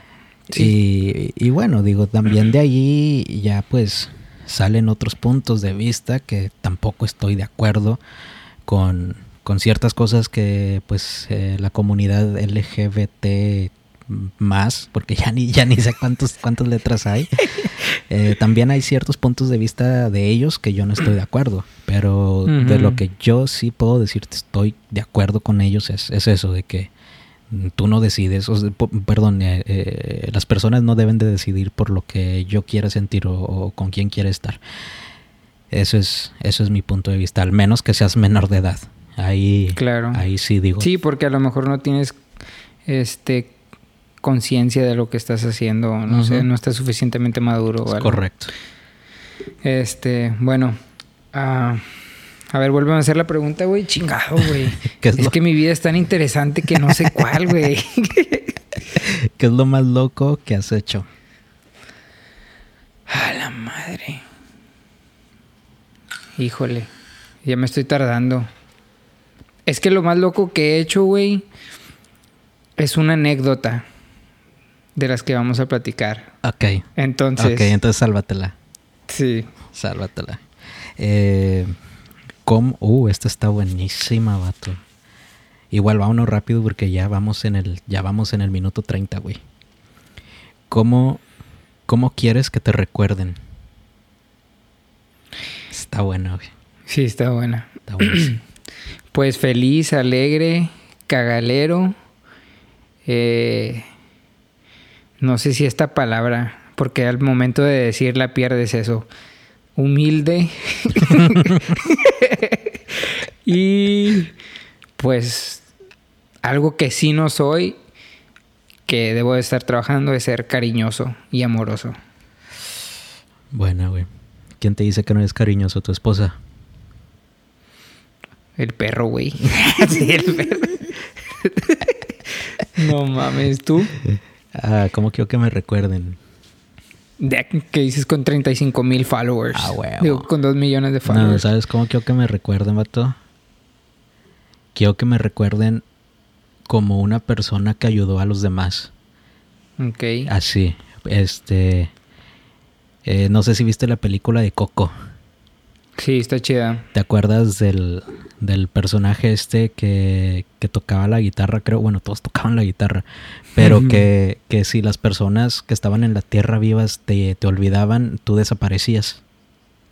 Y, bueno, digo, también de allí ya pues salen otros puntos de vista que tampoco estoy de acuerdo con, ciertas cosas que pues eh, la comunidad LGBT más, porque ya ni, ya ni sé cuántos, cuántas letras hay. Eh, también hay ciertos puntos de vista de ellos que yo no estoy de acuerdo, pero de lo que yo sí puedo decirte estoy de acuerdo con ellos es, es eso, de que tú no decides, perdón, eh, eh, las personas no deben de decidir por lo que yo quiera sentir o, con quién quiera estar. Eso es, eso es mi punto de vista, al menos que seas menor de edad. Ahí, claro. ahí sí digo. Sí, porque a lo mejor no tienes este conciencia de lo que estás haciendo, no sé, no estás suficientemente maduro. correcto. Este, bueno, ah, a ver, vuelve a hacer la pregunta, güey. Chingado, güey. es, que mi vida es tan interesante que no sé cuál, güey. ¿Qué es lo más loco que has hecho? A la madre. Híjole, ya me estoy tardando. Es que lo más loco que he hecho, güey, es una anécdota de las que vamos a platicar. Ok. Entonces. Ok, entonces sálvatela. Sí. Sálvatela. Eh ¿Cómo? Uh, esta está buenísima, vato. Igual vámonos rápido porque ya vamos en el, ya vamos en el minuto 30, güey. ¿Cómo, ¿Cómo quieres que te recuerden? Está buena, güey. Sí, está buena. Está buena. Pues feliz, alegre, cagalero. eh, no sé si esta palabra, porque al momento de decirla pierdes eso. Humilde. y pues algo que sí no soy, que debo de estar trabajando, es ser cariñoso y amoroso. Buena, güey. ¿Quién te dice que no eres cariñoso? ¿Tu esposa? El perro, güey. sí, el perro. no mames, tú. Ah, ¿cómo quiero que me recuerden? De, que dices con 35 mil followers. Ah, huevo. Digo, con 2 millones de No, followers. ¿sabes cómo quiero que me recuerden, vato? Quiero que me recuerden como una persona que ayudó a los demás. ok. Así. Este. eh, no sé si viste la película de Coco. Sí, está chida. ¿Te acuerdas del, del personaje este que, que tocaba la guitarra? Creo, bueno, todos tocaban la guitarra. Pero que, que si las personas que estaban en la tierra vivas te, te olvidaban, tú desaparecías.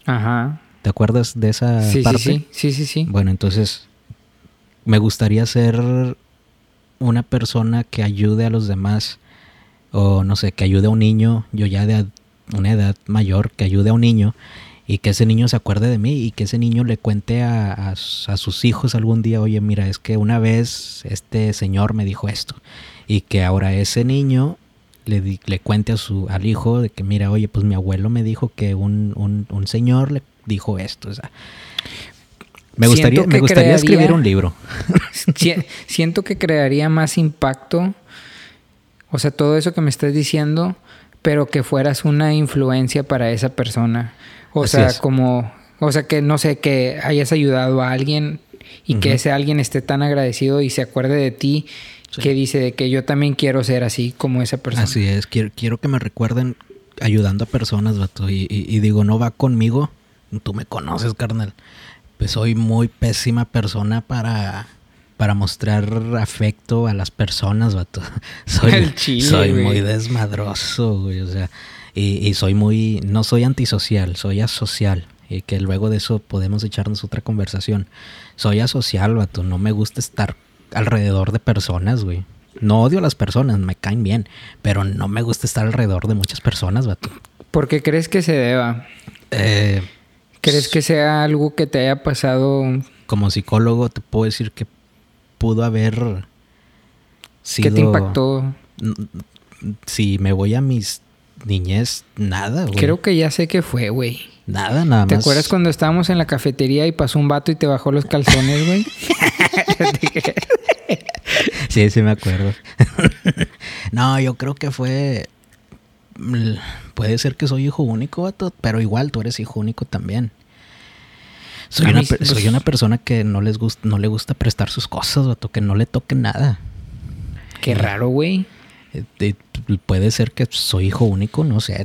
Ajá. ¿Te acuerdas de esa Sí, sí, parte? sí. Sí, sí, sí. Bueno, entonces me gustaría ser una persona que ayude a los demás o no sé, que ayude a un niño, yo ya de una edad mayor, que ayude a un niño y que ese niño se acuerde de mí y que ese niño le cuente a, sus hijos algún día, oye, mira, es que una vez este señor me dijo esto y que ahora ese niño le, le cuente a su, al hijo de que, mira, oye, pues mi abuelo me dijo que un, un, un señor le dijo esto. O sea, me gustaría, me escribir un libro. Si- Siento que crearía más impacto. O sea, todo eso que me estás diciendo, pero que fueras una influencia para esa persona. O Así sea, es. como, o sea, que no sé, que hayas ayudado a alguien y que ese alguien esté tan agradecido y se acuerde de ti, Sí. que dice de que yo también quiero ser así como esa persona. Así es, quiero, quiero que me recuerden ayudando a personas, vato. Y, y- y digo, no va conmigo. Tú me conoces, carnal. Pues soy muy pésima persona para, para mostrar afecto a las personas, vato. Soy, Al chile, soy güey. muy desmadroso, güey. O sea, y, y soy muy, no soy antisocial, soy asocial. Y que luego de eso podemos echarnos otra conversación. Soy asocial, vato. No me gusta estar alrededor de personas, güey. No odio a las personas, me caen bien. Pero no me gusta estar alrededor de muchas personas, vato. ¿Por qué crees que se deba? Eh, ¿Crees que sea algo que te haya pasado? como psicólogo te puedo decir que pudo haber sido... ¿Qué te impactó? Si me voy a mis niñez, nada, güey. Creo que ya sé qué fue, güey. Nada, nada más. ¿Te acuerdas cuando estábamos en la cafetería y pasó un vato y te bajó los calzones, güey? Sí, sí me acuerdo. no, yo creo que fue... mm, Puede ser que soy hijo único, vato, pero igual tú eres hijo único también. Soy, una, mí per- sí, soy una persona que no les gusta, no le gusta prestar sus cosas, vato, que no le toque nada. Qué raro, güey. Eh, puede ser que soy hijo único, no sé,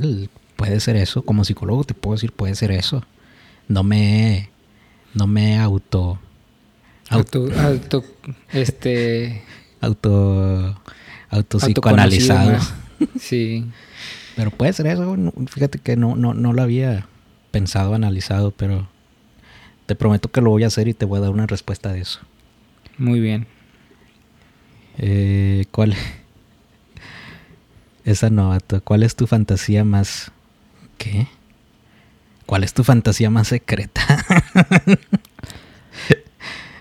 puede ser eso. Como psicólogo te puedo decir, puede ser eso. No me, no me auto, auto, Auto, este... auto, auto psicoanalizado. Sí. Pero puede ser eso. Fíjate que no, no, no lo había pensado, analizado, pero te prometo que lo voy a hacer y te voy a dar una respuesta de eso. Muy bien. Eh, ¿Cuál? Esa no. ¿Cuál es tu fantasía más... ¿Qué? ¿Cuál es tu fantasía más secreta?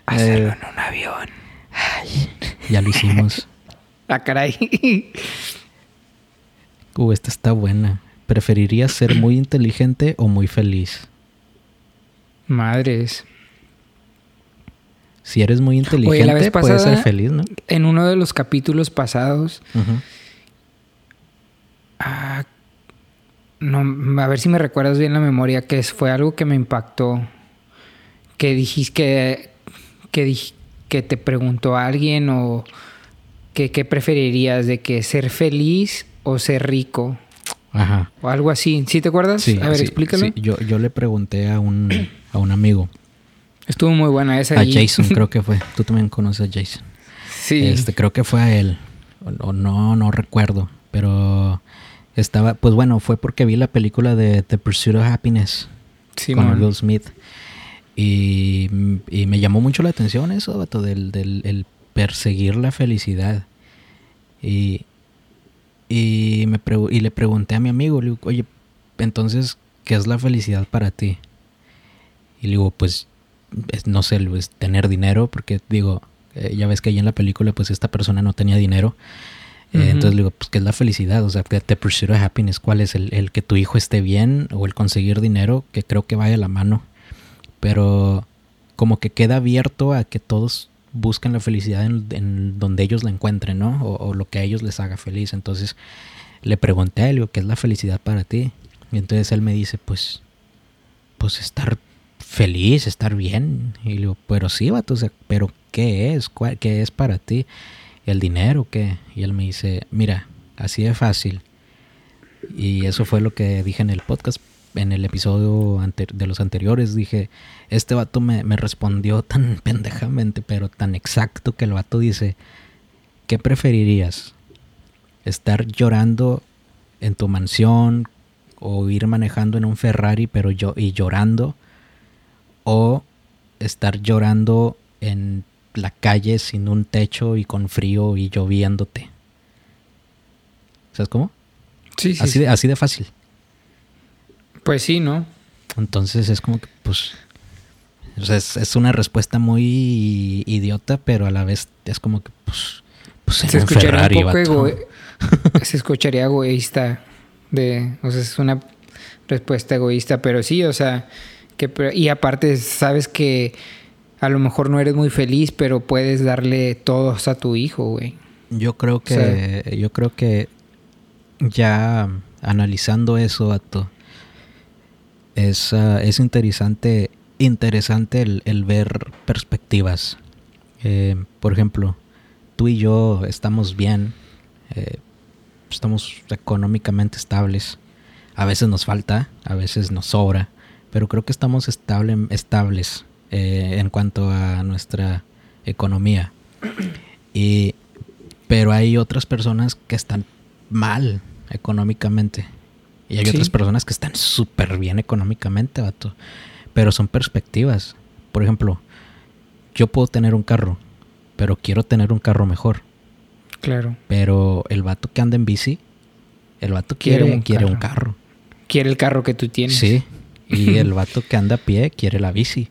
Hacerlo Eh, en un avión. ya lo hicimos. Ah, caray. Uh, esta está buena. ¿Preferirías ser muy inteligente o muy feliz? Madres. Si eres muy inteligente, Oye, la vez puedes ser feliz, ¿no? En uno de los capítulos pasados... Ujú. Ah, no, a ver si me recuerdas bien la memoria, que fue algo que me impactó. Que dijiste que, que, dij- que te preguntó a alguien o que qué preferirías de que ser feliz o ser rico Ajá. o algo así. ¿Sí te acuerdas? Sí, a ver, sí, explícalo. sí. Yo, yo le pregunté a un, a un amigo Estuvo muy buena esa. A Jason creo que fue. Tú también conoces a Jason. Sí. Este, creo que fue a él. O, no, no recuerdo. Pero estaba, pues bueno, fue porque vi la película de The Pursuit of Happiness sí, con Will Smith. Y, y, me llamó mucho la atención eso, vato, del, del el perseguir la felicidad. Y, y, me y le pregunté a mi amigo, le digo, oye, entonces, ¿qué es la felicidad para ti? Y le digo, pues, no sé, pues, tener dinero, porque digo, eh, ya ves que ahí en la película, pues esta persona no tenía dinero. Eh, entonces le digo, pues, ¿qué es la felicidad? O sea, te pursuit of happiness, ¿cuál es? El, el, que tu hijo esté bien o el conseguir dinero, que creo que vaya a la mano. Pero como que queda abierto a que todos busquen la felicidad en, donde ellos la encuentren, ¿no? O, lo que a ellos les haga feliz. Entonces le pregunté a él, ¿qué es la felicidad para ti? Y entonces él me dice, pues, pues estar feliz, estar bien. Y le digo, pero sí, vato, o sea, pero ¿qué es? ¿Qué es para ti? ¿El dinero qué? Y él me dice, mira, así de fácil. Y eso fue lo que dije en el podcast, en el episodio de los anteriores. Dije, este vato me, me respondió tan pendejamente, pero tan exacto que el vato dice, ¿qué preferirías? ¿Estar llorando en tu mansión o ir manejando en un Ferrari pero yo y llorando o estar llorando en la calle sin un techo y con frío y lloviéndote. ¿Sabes cómo? Sí, sí. Así, De, así de fácil. Pues sí, ¿no? Entonces es como que, pues. O sea, es, una respuesta muy idiota, pero a la vez es como que, pues. pues se escucharía un poco Se escucharía egoísta. De, o sea, es una respuesta egoísta, pero sí, o sea. Que, y aparte, sabes que a lo mejor no eres muy feliz, pero puedes darle todos a tu hijo, güey. Yo creo que, yo creo que ya analizando eso, Ato, es, ah, es interesante, interesante el, ver perspectivas. Eh, por ejemplo, tú y yo estamos bien, eh, estamos económicamente estables. A veces nos falta, a veces nos sobra, pero creo que estamos estable, estables eh, en cuanto a nuestra economía. Y, pero hay otras personas que están mal económicamente. Y hay otras personas que están súper bien económicamente, vato. Pero son perspectivas. Por ejemplo, yo puedo tener un carro, pero quiero tener un carro mejor. Claro. Pero el vato que anda en bici, el vato quiere, un, quiere un carro. Quiere el carro que tú tienes. Sí. Y el vato que anda a pie quiere la bici.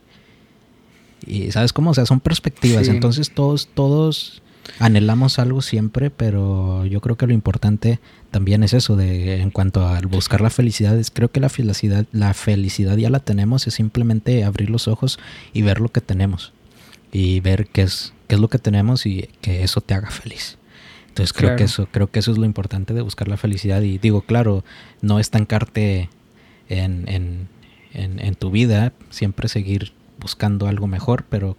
Y sabes cómo, o sea, son perspectivas. Entonces todos, todos anhelamos algo siempre, pero yo creo que lo importante también es eso de en cuanto al buscar la felicidad, es, creo que la felicidad, la felicidad ya la tenemos, es simplemente abrir los ojos y ver lo que tenemos. Y ver qué es, qué es lo que tenemos y que eso te haga feliz. Entonces creo que eso, creo que eso es lo importante de buscar la felicidad. Y digo, claro, no estancarte en, en, en, en tu vida, siempre seguir buscando algo mejor, pero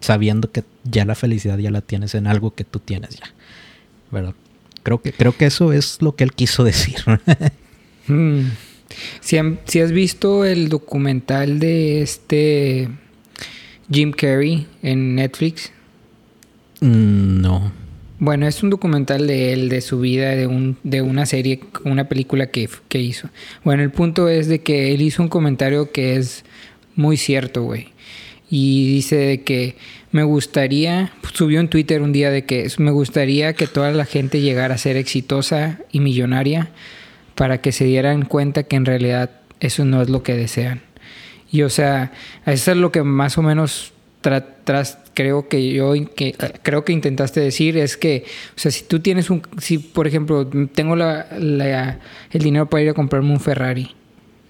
sabiendo que ya la felicidad ya la tienes en algo que tú tienes ya. ¿Verdad? Creo que, creo que eso es lo que él quiso decir. Hmm. si, has visto el documental de este Jim Carrey en Netflix. Mm, no. Bueno, es un documental de él, de su vida, de, un, de una serie, una película que, que hizo. Bueno, el punto es de que él hizo un comentario que es muy cierto, güey. Y dice que me gustaría, subió en Twitter un día de que me gustaría que toda la gente llegara a ser exitosa y millonaria para que se dieran cuenta que en realidad eso no es lo que desean. Y o sea, eso es lo que más o menos tras creo que yo que, creo que intentaste decir es que, o sea, si tú tienes un, si por ejemplo tengo la, el dinero para ir a comprarme un Ferrari,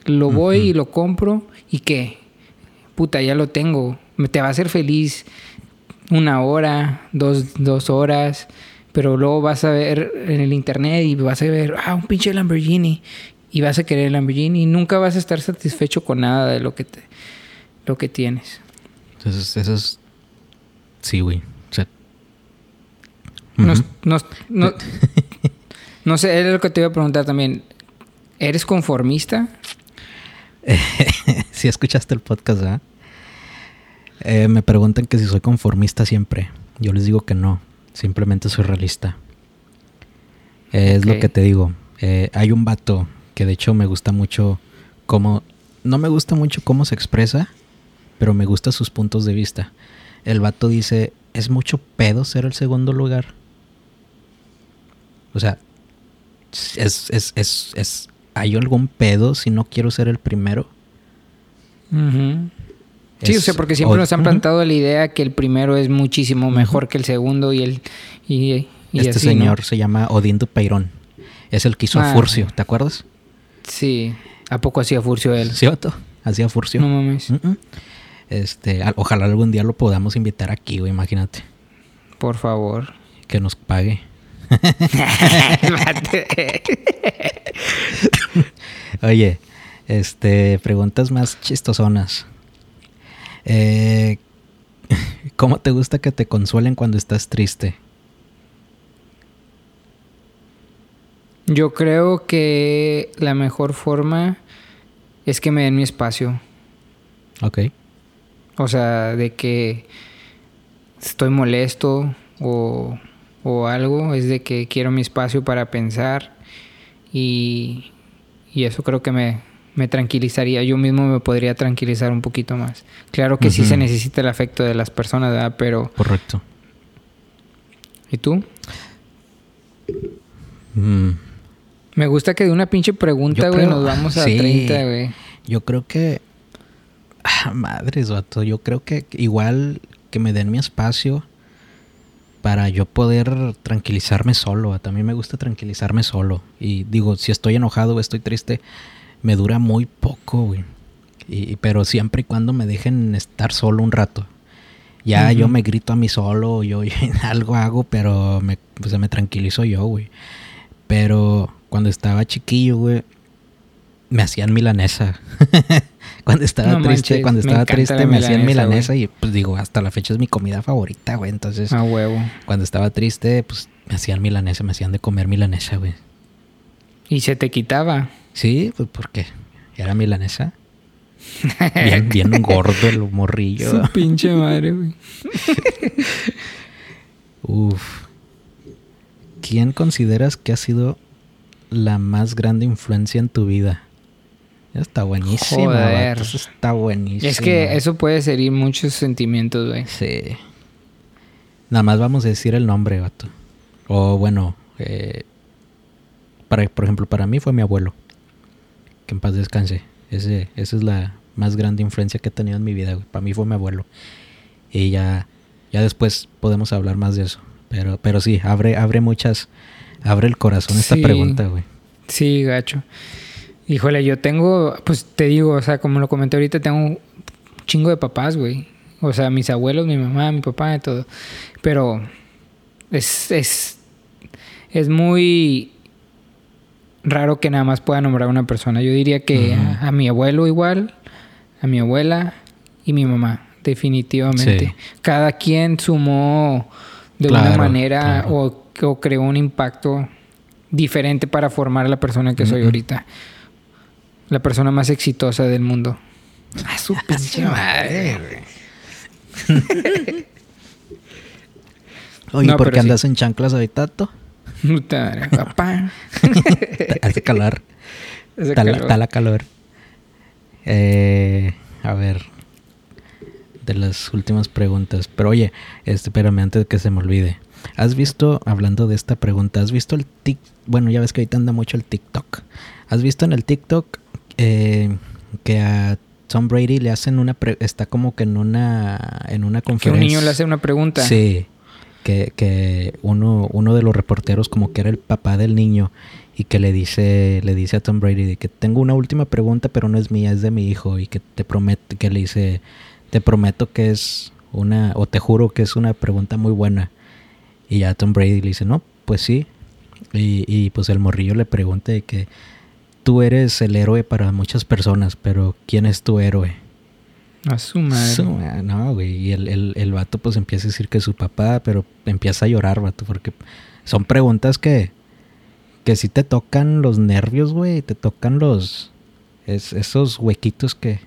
lo voy y lo compro y qué, puta, ya lo tengo, te va a hacer feliz una hora, dos, dos horas, pero luego vas a ver en el internet y vas a ver, ah, un pinche Lamborghini, y vas a querer el Lamborghini y nunca vas a estar satisfecho con nada de lo que, te, lo que tienes. Entonces, eso es... Sí, güey. O sea... no, no, no, no sé, es lo que te iba a preguntar también. ¿Eres conformista? si escuchaste el podcast. Eh, me preguntan que si soy conformista siempre. Yo les digo que no. Simplemente soy realista. es lo que te digo. Eh, hay un vato que de hecho me gusta mucho cómo... No me gusta mucho cómo se expresa, pero me gustan sus puntos de vista. El vato dice, es mucho pedo ser el segundo lugar. O sea, es, es, es, es, ¿hay algún pedo si no quiero ser el primero? sí, o sea, porque siempre nos han plantado la idea que el primero es muchísimo mejor que el segundo y el... Y, este señor se llama Odindo Peirón. Es el que hizo a ah, Furcio, ¿te acuerdas? Sí. ¿A poco hacía Furcio él? Sí, Hacía Furcio. No mames. Este, ojalá algún día lo podamos invitar aquí, güey, imagínate. Por favor. Que nos pague. Oye, este, preguntas más chistosonas. Eh, ¿Cómo te gusta que te consuelen cuando estás triste? Yo creo que la mejor forma es que me den mi espacio. Ok. O sea, de que estoy molesto o, o algo, es de que quiero mi espacio para pensar y, y eso creo que me, me tranquilizaría. Yo mismo me podría tranquilizar un poquito más. Claro que sí se necesita el afecto de las personas, ¿verdad? Pero... Correcto. ¿Y tú? Mm. Me gusta que de una pinche pregunta, güey, nos vamos a 30, güey. Yo creo que... Ah, madres, vato. Yo creo que igual que me den mi espacio para yo poder tranquilizarme solo. También me gusta tranquilizarme solo. Y digo, si estoy enojado o estoy triste, me dura muy poco, güey. Y, pero siempre y cuando me dejen estar solo un rato. Ya yo me grito a mí solo, yo, algo hago, pero me, pues, me tranquilizo yo, güey. Pero cuando estaba chiquillo, güey, me hacían milanesa. cuando estaba triste, cuando estaba triste me hacían milanesa y pues digo, hasta la fecha es mi comida favorita, güey. Entonces, a huevo. Cuando estaba triste, pues me hacían milanesa, me hacían de comer milanesa, güey. ¿Y se te quitaba? Sí, pues porque era milanesa. Bien, bien gordo el morrillo. Su pinche madre, güey. Uf. ¿Quién consideras que ha sido la más grande influencia en tu vida? Está buenísimo. Joder. está buenísimo. Es que eso puede serir muchos sentimientos, güey. Sí. Nada más vamos a decir el nombre, vato. O bueno, eh, para, por ejemplo, para mí fue mi abuelo. Que en paz descanse. Ese, esa es la más grande influencia que he tenido en mi vida, güey. Para mí fue mi abuelo. Y ya, ya después podemos hablar más de eso. Pero, pero sí, abre, abre muchas, abre el corazón esta pregunta, güey. Sí, gacho. Híjole, yo tengo, pues te digo, o sea, como lo comenté ahorita, tengo un chingo de papás, güey. O sea, mis abuelos, mi mamá, mi papá y todo. Pero es, es, es muy raro que nada más pueda nombrar una persona. Yo diría que a, mi abuelo igual, a mi abuela y mi mamá, definitivamente. Cada quien sumó de una manera o, o, creó un impacto diferente para formar a la persona que soy ahorita la persona más exitosa del mundo. A su pinche madre, Oye, ¿por qué andas en chanclas ahorita, Puta papá. Hace calor. Está la calor. Eh, a ver. De las últimas preguntas. Pero oye, este, espérame antes de que se me olvide. ¿Has visto, hablando de esta pregunta, has visto el TikTok? Bueno, ya ves que ahorita anda mucho el TikTok. ¿Has visto en el TikTok eh, que a Tom Brady le hacen una está como que en una en una conferencia. Que un niño le hace una pregunta. Sí. Que, que uno, uno de los reporteros como que era el papá del niño y que le dice le dice a Tom Brady que tengo una última pregunta pero no es mía es de mi hijo y que te prometo que le dice te prometo que es una o te juro que es una pregunta muy buena y ya Tom Brady le dice no pues sí y, y pues el morrillo le pregunta de que tú eres el héroe para muchas personas, pero ¿quién es tu héroe? A su madre. no, güey. Y el, el, el, vato pues empieza a decir que es su papá, pero empieza a llorar, vato, porque son preguntas que, que sí te tocan los nervios, güey. Te tocan los... esos huequitos que,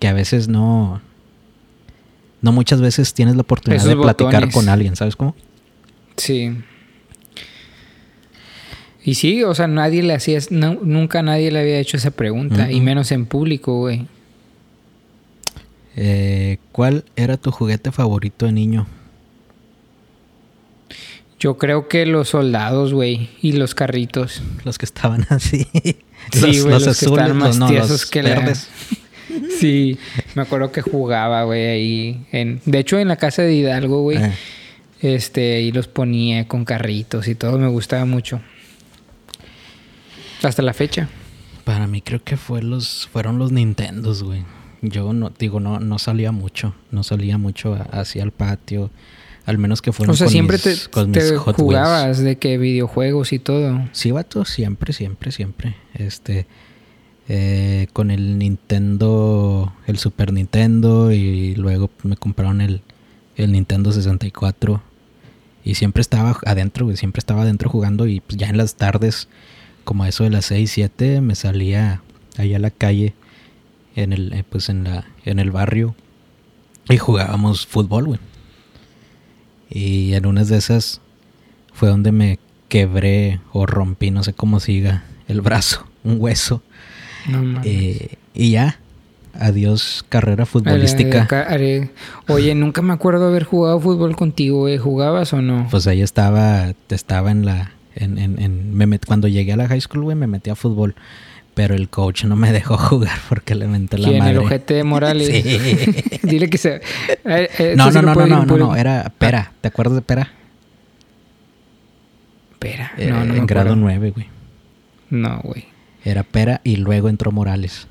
que a veces no... no muchas veces tienes la oportunidad Esos de platicar botones. con alguien, ¿sabes cómo? Sí. Y sí, o sea, nadie le hacía, no- nunca nadie le había hecho esa pregunta, y menos en público, güey. Eh, ¿Cuál era tu juguete favorito de niño? Yo creo que los soldados, güey, y los carritos. Los que estaban así. Sí, güey, los, que están más no, tiesos los que la- verdes. Sí, me acuerdo que jugaba, güey, ahí. En... De hecho, en la casa de Hidalgo, güey, Eh, este, y los ponía con carritos y todo, me gustaba mucho. Hasta la fecha. para mí creo que fue los, fueron los Nintendos, güey. Yo no, digo, no, no salía mucho. No salía mucho hacia el patio. Al menos que fueron O sea, con siempre mis- te, con te mis Hot Wheels. jugabas de que videojuegos y todo. Sí, vato, siempre, siempre, siempre. Este, eh, con el Nintendo, el Super Nintendo y luego me compraron el, el Nintendo 64 y siempre estaba adentro, güey, siempre estaba adentro jugando y pues, ya en las tardes, como a eso de las 6, 7, me salía allá a la calle, en el, eh, pues en la, en el barrio y jugábamos fútbol, güey. Y en unas de esas fue donde me quebré o rompí, no sé cómo siga, el brazo, un hueso. No. Eh, y ya, adiós carrera futbolística. Oye, nunca me acuerdo haber jugado fútbol contigo, güey. ¿Jugabas o no? Pues ahí estaba, estaba en la, en, en, en- me met- cuando llegué a la high school, güey, me metí a fútbol. Pero el coach no me dejó jugar porque le menté la madre. El ojete de Morales. Sí. Dile que se... eh, eh, No, no, sí no, no, no, no, no, era Pera. ¿Te acuerdas de Pera? Espera. Eh, No, no me en grado acuerdo. 9, güey. No, güey. Era Pera y luego entró Morales.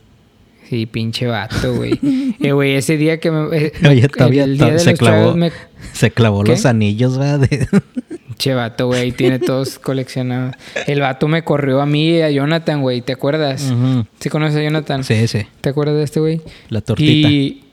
Sí, pinche vato, güey. eh, güey, ese día que me... eh, Oye, todavía el día de se los clavó, me... se clavó ¿Qué? los anillos, ¿verdad? De- Che, vato, güey. Tiene todos coleccionados. El vato me corrió a mí y a Jonathan, güey. ¿Te acuerdas? Ujú. ¿Sí conoces a Jonathan? Sí, sí. ¿Te acuerdas de este güey? La tortita. Y...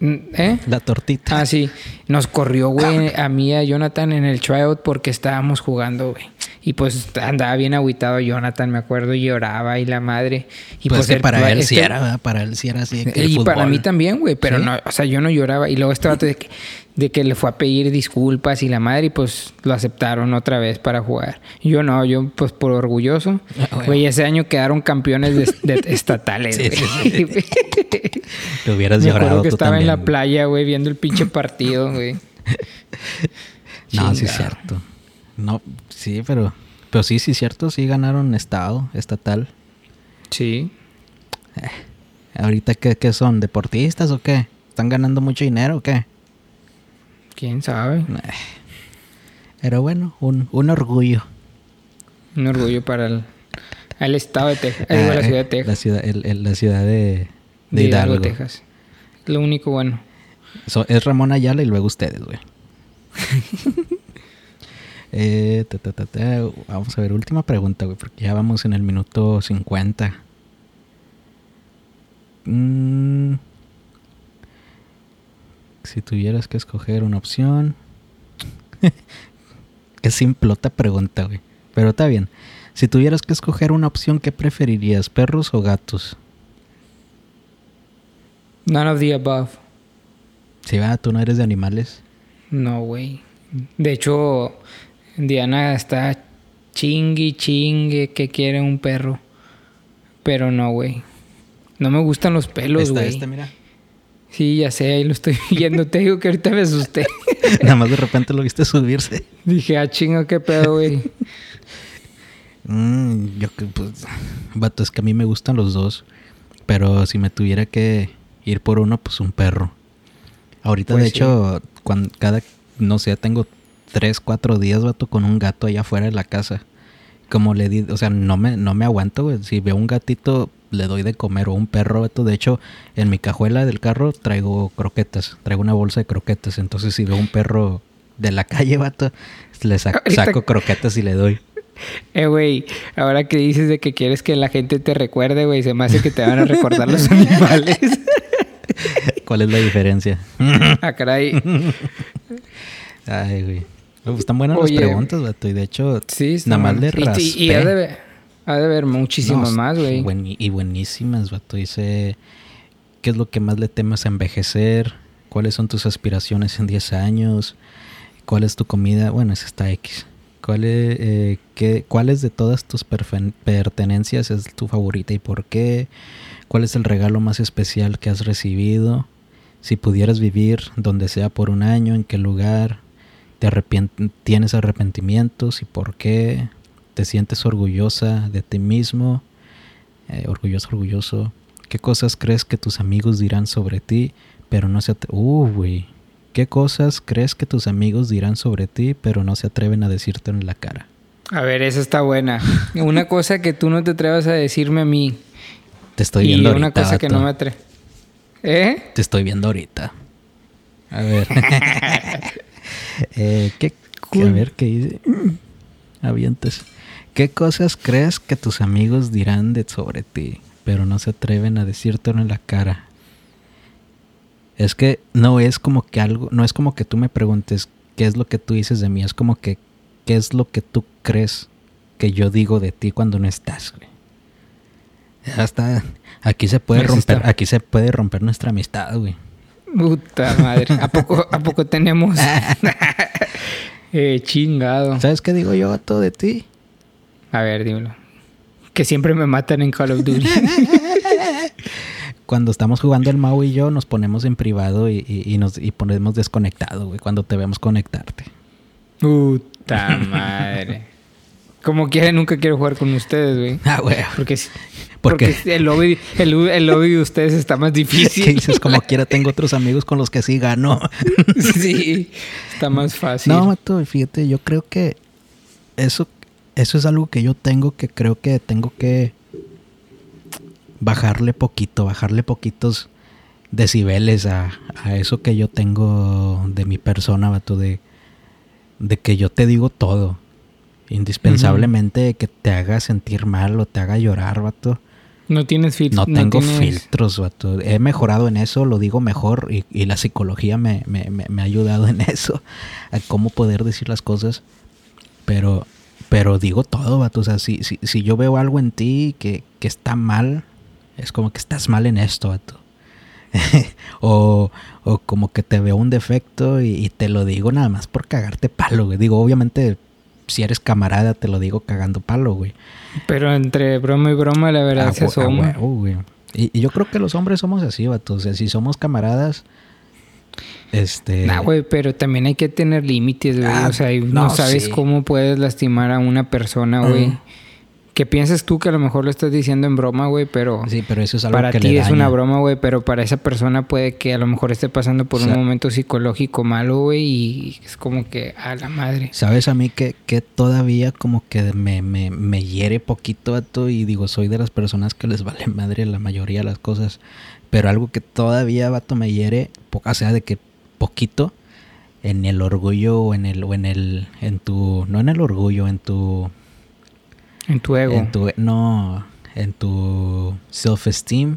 ¿Eh? La tortita. Ah, sí. Nos corrió, güey, a mí y a Jonathan en el tryout porque estábamos jugando, güey. Y pues andaba bien agüitado Jonathan, me acuerdo, y lloraba y la madre. Y pues, que el- para él sí este- era, ¿verdad? Para él sí era así. Y para mí también, güey, pero ¿Sí? no, o sea, yo no lloraba. Y luego este vato de que, de que le fue a pedir disculpas y la madre, y pues lo aceptaron otra vez para jugar. Y yo no, yo pues por orgulloso. Ah, bueno. Güey, ese año quedaron campeones de, de estatales, Sí, sí, güey. Te hubieras Me llorado que tú estaba también. en la güey. playa, güey, viendo el pinche partido, güey. No, sí es cierto. No, sí, pero... Pero sí, sí cierto. Sí ganaron estado, estatal. Sí. Ahorita, ¿qué, qué son? ¿Deportistas o qué? ¿Están ganando mucho dinero o qué? ¿Quién sabe? Eh, Pero bueno, un, un orgullo. Un orgullo para el, al estado de Texas. Eh, digo, Ah, la ciudad de eh, Texas. La ciudad, el- el- la ciudad de, de de Hidalgo, Hidalgo. Texas. Lo único bueno. So- es Ramón Ayala y luego ustedes, güey. Eh, ta, ta, ta, ta. Vamos a ver, última pregunta, güey, porque ya vamos en el minuto 50. Mm, si tuvieras que escoger una opción. Qué simplota pregunta, güey. Pero está bien. Si tuvieras que escoger una opción, ¿qué preferirías? ¿Perros o gatos? None of the above. Si va, tú no eres de animales. No, güey. De hecho, Diana está chingue, chingue que quiere un perro. Pero no, güey. No me gustan los pelos, güey. esta, mira. Sí, ya sé, ahí lo estoy viendo. Te digo que ahorita me asusté. Nada más de repente lo viste subirse. Dije, ah, chingo, qué pedo, güey. Mm, yo que, pues, vato, es que a mí me gustan los dos. Pero si me tuviera que ir por uno, pues un perro. Ahorita, Pues de sí. hecho, cuando cada, no sé, tengo tres, cuatro días, vato, con un gato allá afuera de la casa. Como le di, o sea, no me, no me aguanto, güey. Si veo un gatito, le doy de comer o un perro, vato. De hecho, en mi cajuela del carro traigo croquetas. Traigo una bolsa de croquetas. Entonces, si veo un perro de la calle, vato, le sa- Ahorita- saco croquetas y le doy. Eh, güey, ahora que dices de que quieres que la gente te recuerde, güey, se me hace que te van a recordar los animales. ¿Cuál es la diferencia? ah, caray. Ay, güey. Están buenas Oye. las preguntas, vato. Y de hecho, Sí, nada más le Y- raspé. Y, y ha, de haber, ha de haber muchísimas No, más, güey. buen- y buenísimas, vato. Dice, ¿qué es lo que más le temes a envejecer? ¿Cuáles son tus aspiraciones en 10 años? ¿Cuál es tu comida? Bueno, esa está X. ¿Cuál es, eh, qué, ¿Cuáles de todas tus pertenencias es tu favorita y por qué? ¿Cuál es el regalo más especial que has recibido? Si pudieras vivir donde sea por un año, ¿en qué lugar? ¿Te ¿Tienes arrepentimientos y por qué? ¿Te sientes orgullosa de ti mismo? Eh, orgulloso, orgulloso. ¿Qué cosas crees que tus amigos dirán sobre ti, pero no se atreven? Uh, güey. ¿Qué cosas crees que tus amigos dirán sobre ti, pero no se atreven a decirte en la cara? A ver, esa está buena. Una cosa que tú no te atrevas a decirme a mí. Te estoy viendo y una cosa que no me atreve. ¿Eh? Te estoy viendo ahorita. A ver. eh, ¿qué, A ver, ¿qué dice? Avientes. ¿Qué cosas crees que tus amigos dirán de sobre ti? pero no se atreven a decírtelo en la cara. Es que no es como que algo, no es como que tú me preguntes qué es lo que tú dices de mí, es como que qué es lo que tú crees que yo digo de ti cuando no estás, güey. Hasta aquí se puede romper, aquí se puede romper nuestra amistad, güey. Puta madre. ¿A poco, a poco tenemos? eh, chingado. ¿Sabes qué digo yo a todo de ti? A ver, dímelo. Que siempre me matan en Call of Duty. cuando estamos jugando el Mau y yo, nos ponemos en privado y, nos y ponemos desconectado, güey, cuando te vemos conectarte. Puta madre. Como quiera, nunca quiero jugar con ustedes, güey. Ah, güey. Porque, porque el lobby, el, lobby de ustedes está más difícil. ¿Qué dices? Como quiera, tengo otros amigos con los que sí gano. sí, está más fácil. No, Mato, fíjate, yo creo que eso eso es algo que yo tengo que creo que tengo que bajarle poquito, bajarle poquitos decibeles a, eso que yo tengo de mi persona, vato, de, de que yo te digo todo. Indispensablemente que te haga sentir mal o te haga llorar, vato. No tienes filtros. No tengo filtros, vato. He mejorado en eso, lo digo mejor y, y la psicología me, me, me, ha ayudado en eso, a cómo poder decir las cosas. Pero pero digo todo, vato. O sea, si, si, si yo veo algo en ti que, que, está mal, es como que estás mal en esto, vato. o, o, como que te veo un defecto y, te lo digo nada más por cagarte palo, güey. Digo, obviamente, si eres camarada, te lo digo cagando palo, güey. Pero entre broma y broma, la verdad güey. Y, y, yo creo que los hombres somos así, vato. O sea, si somos camaradas este. Nah, güey, pero también hay que tener límites, güey. Ah, o sea, no, sabes cómo puedes lastimar a una persona, güey. Que piensas tú que a lo mejor lo estás diciendo en broma, güey, pero. Sí, pero eso es algo para ti es una broma, güey, pero para esa persona puede que a lo mejor esté pasando por un momento psicológico malo, güey, y es como que a la madre. ¿Sabes a mí que, que todavía como que me, me, me hiere poquito, vato? Y digo, soy de las personas que les vale madre la mayoría de las cosas. Pero algo que todavía, vato, me hiere, o sea, de que poquito en el orgullo o en el o en el en tu no en el orgullo en tu en tu ego. En tu no en tu self esteem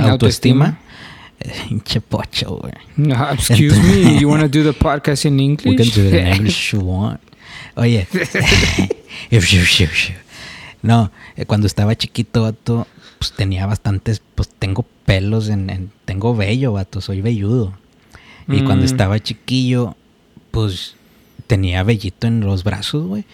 autoestima. Hinche pocho güey. No, excuse me you want to do the podcast in English we can do it in English if you want. Oye no eh, cuando estaba chiquito vato pues tenía bastantes pues tengo pelos en, en tengo vello vato soy velludo. Y cuando mm. estaba chiquillo, pues tenía vellito en los brazos, güey.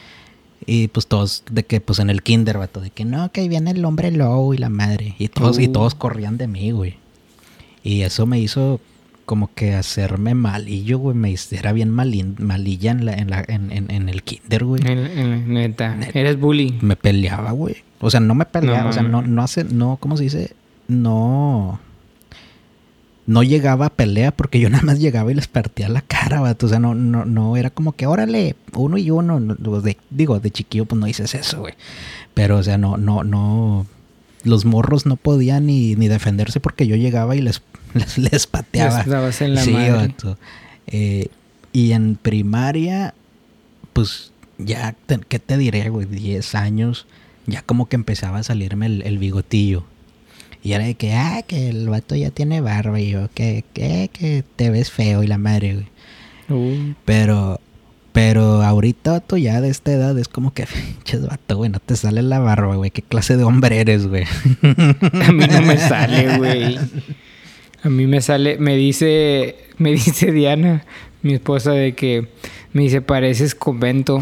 Y pues todos, de que, pues en el kinder, vato, de que no, que ahí viene el hombre lobo y la madre. Y todos, y uh. todos corrían de mí, güey. Y eso me hizo como que hacerme malillo, güey. Me era bien malilla en, la, en, la, en, el kinder, güey. neta. Eres bully. Me peleaba, güey. O sea, no me peleaba, o sea, no, no hace, no, ¿cómo se dice? No no llegaba a pelea porque yo nada más llegaba y les partía la cara, vato. O sea, no, no, no era como que órale, uno y uno. digo, de chiquillo, pues no dices eso, güey. Pero, o sea, no, no, no. Los morros no podían ni, ni defenderse porque yo llegaba y les, les, pateaba. en la sí, Vato. Eh, y en primaria, pues ya, ¿qué te diré, güey? 10 años, ya como que empezaba a salirme el bigotillo. Y era de que, ah, que el vato ya tiene barba. Y yo, que, que, que te ves feo y la madre, güey. Uh. Pero, pero ahorita, vato, ya de esta edad es como que, pinches vato, güey, no te sale la barba, güey. ¿Qué clase de hombre eres, güey? A mí no me sale, güey. A mí me sale, me dice, me dice Diana, mi esposa, de que me dice, pareces convento.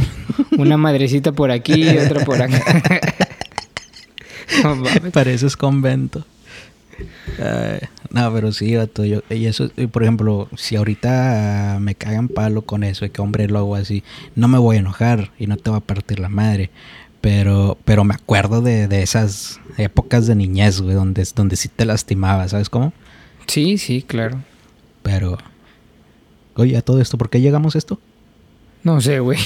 Una madrecita por aquí y otra por acá. no, pareces convento. no, pero sí, yo, y eso, por ejemplo, si ahorita me cagan palo con eso, de que hombre lo hago así, no me voy a enojar y no te va a partir la madre. Pero, pero me acuerdo de, de esas épocas de niñez, güey, donde, donde sí te lastimaba, ¿sabes cómo? Sí, sí, claro. Pero, oye, a todo esto, ¿por qué llegamos a esto? No sé, güey.